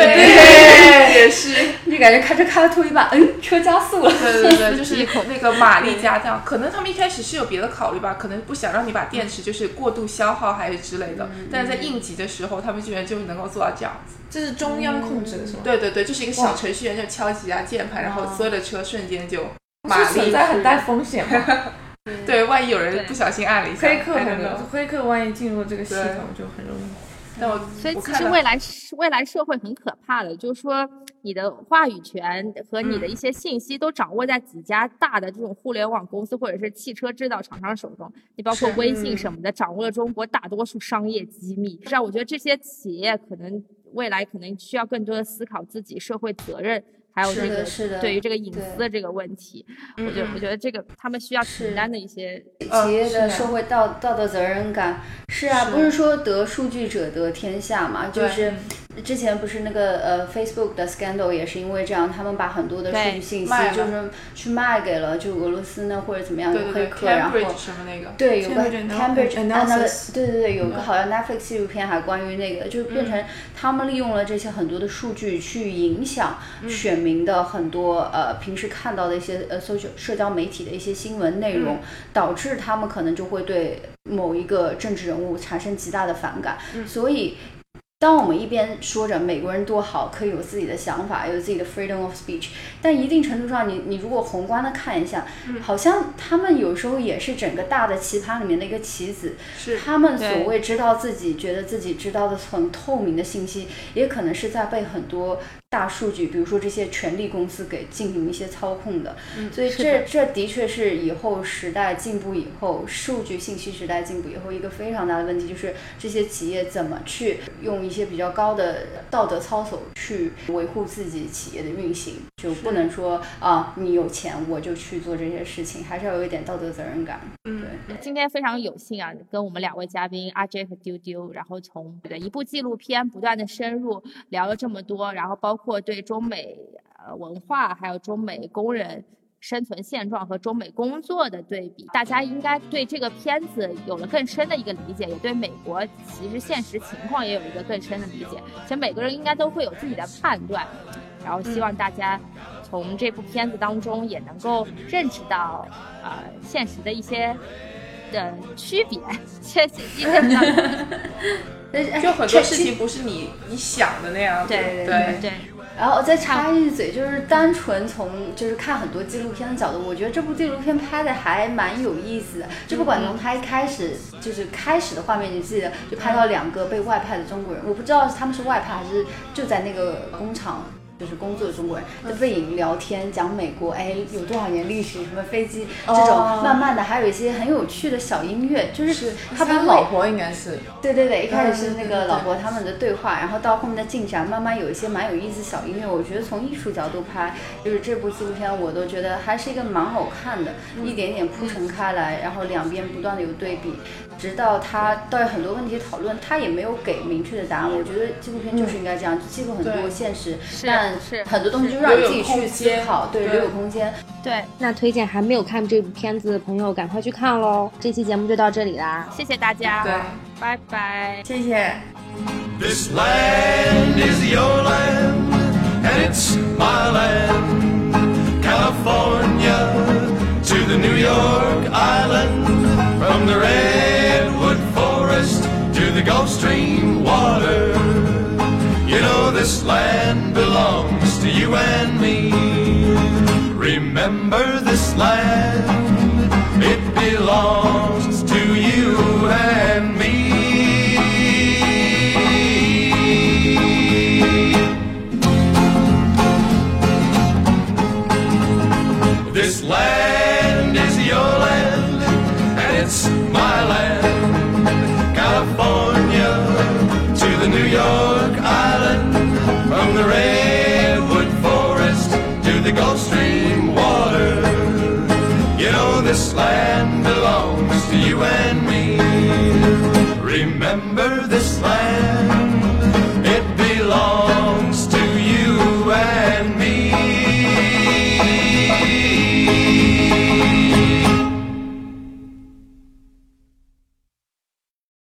也是。就感觉开车开到拖一把，嗯，车加速了。对对对，就是那个马力加大，可能他们一开始是有别的考虑吧，可能不想让你把电池就是过度消耗还是之类的，但是在应急的时候，他们居然就能够做到这样子。这是中央控制的是吗？对对对，就是一个小程序员就敲几下键盘，然后所有的车瞬间就马力存力。在很大风险嘛？[laughs] 对，万一有人不小心按了一下，黑客。黑客万一进入这个系统就很容易。但我所以其实未来是未来社会很可怕的，就是说你的话语权和你嗯的一些信息都掌握在几家大的这种互联网公司或者是汽车制造厂商手中。你包括微信什么的，掌握了中国大多数商业机密。实际上，我觉得这些企业可能未来可能需要更多的思考自己社会责任。还有这个对于这个隐私的这个问题，我觉得我觉得这个他们需要承担的一些呃企业的社会道道德责任感是啊，是不是说得数据者得天下嘛？就是之前不是那个呃 Facebook 的 scandal 也是因为这样，他们把很多的数据信息就是去卖给了就俄罗斯呢或者怎么样黑客，然后什么那个，对，有个 Cambridge Analysis 对对对，有个好像 Netflix 纪录片还关于那个，就变成他们利用了这些很多的数据去影响选民的很多呃平时看到的一些呃 social 社交媒体的一些新闻内容，导致他们可能就会对某一个政治人物产生极大的反感，所以。当我们一边说着美国人多好，可以有自己的想法，有自己的 freedom of speech，但一定程度上你，你如果宏观的看一下，好像他们有时候也是整个大的棋盘里面的一个棋子。是他们所谓知道自己觉得自己知道的很透明的信息，也可能是在被很多大数据，比如说这些权力公司给进行一些操控的。所以这这的确是以后时代进步以后，数据信息时代进步以后一个非常大的问题，就是这些企业怎么去用一些比较高的道德操守去维护自己企业的运行，就不能说啊你有钱我就去做这些事情，还是要有一点道德责任感。嗯对。今天非常有幸啊，跟我们两位嘉宾阿 J 和丢丢，然后从对一部纪录片不断的深入聊了这么多，然后包括对中美呃文化，还有中美工人生存现状和中美工作的对比，大家应该对这个片子有了更深的一个理解，也对美国其实现实情况也有一个更深的理解。其实每个人应该都会有自己的判断，然后希望大家从这部片子当中也能够认识到呃现实的一些的区别，谢谢今天的 [laughs] 就很多事情不是你你想的那样子。对对对然后我再插一嘴，就是单纯从就是看很多纪录片的角度，我觉得这部纪录片拍的还蛮有意思的。就不管从它一开始就是开始的画面，你记得就拍到两个被外派的中国人，我不知道他们是外派还是就在那个工厂就是工作的中国人的背影聊天，讲美国，哎，有多少年历史，什么飞机这种，慢慢的还有一些很有趣的小音乐，就是他们老婆应该是，对对对，一开始是那个老婆他们的对话，然后到后面的进展，慢慢有一些蛮有意思小音乐。我觉得从艺术角度拍，就是这部纪录片，我都觉得还是一个蛮好看的，一点点铺陈开来，然后两边不断的有对比，直到他到很多问题讨论，他也没有给明确的答案。我觉得纪录片就是应该这样，记录很多现实，但是很多东西就让你自己去思考，对，留有空间。对，那推荐还没有看这部片子的朋友，赶快去看喽！这期节目就到这里啦，谢谢大家，对，拜拜，谢谢。This land is your land, and it's my land. California to the New York Island, from the redwood forest to the Gulf Stream water. This land belongs to you and me. Remember this land, it belongs to you and me. Slam.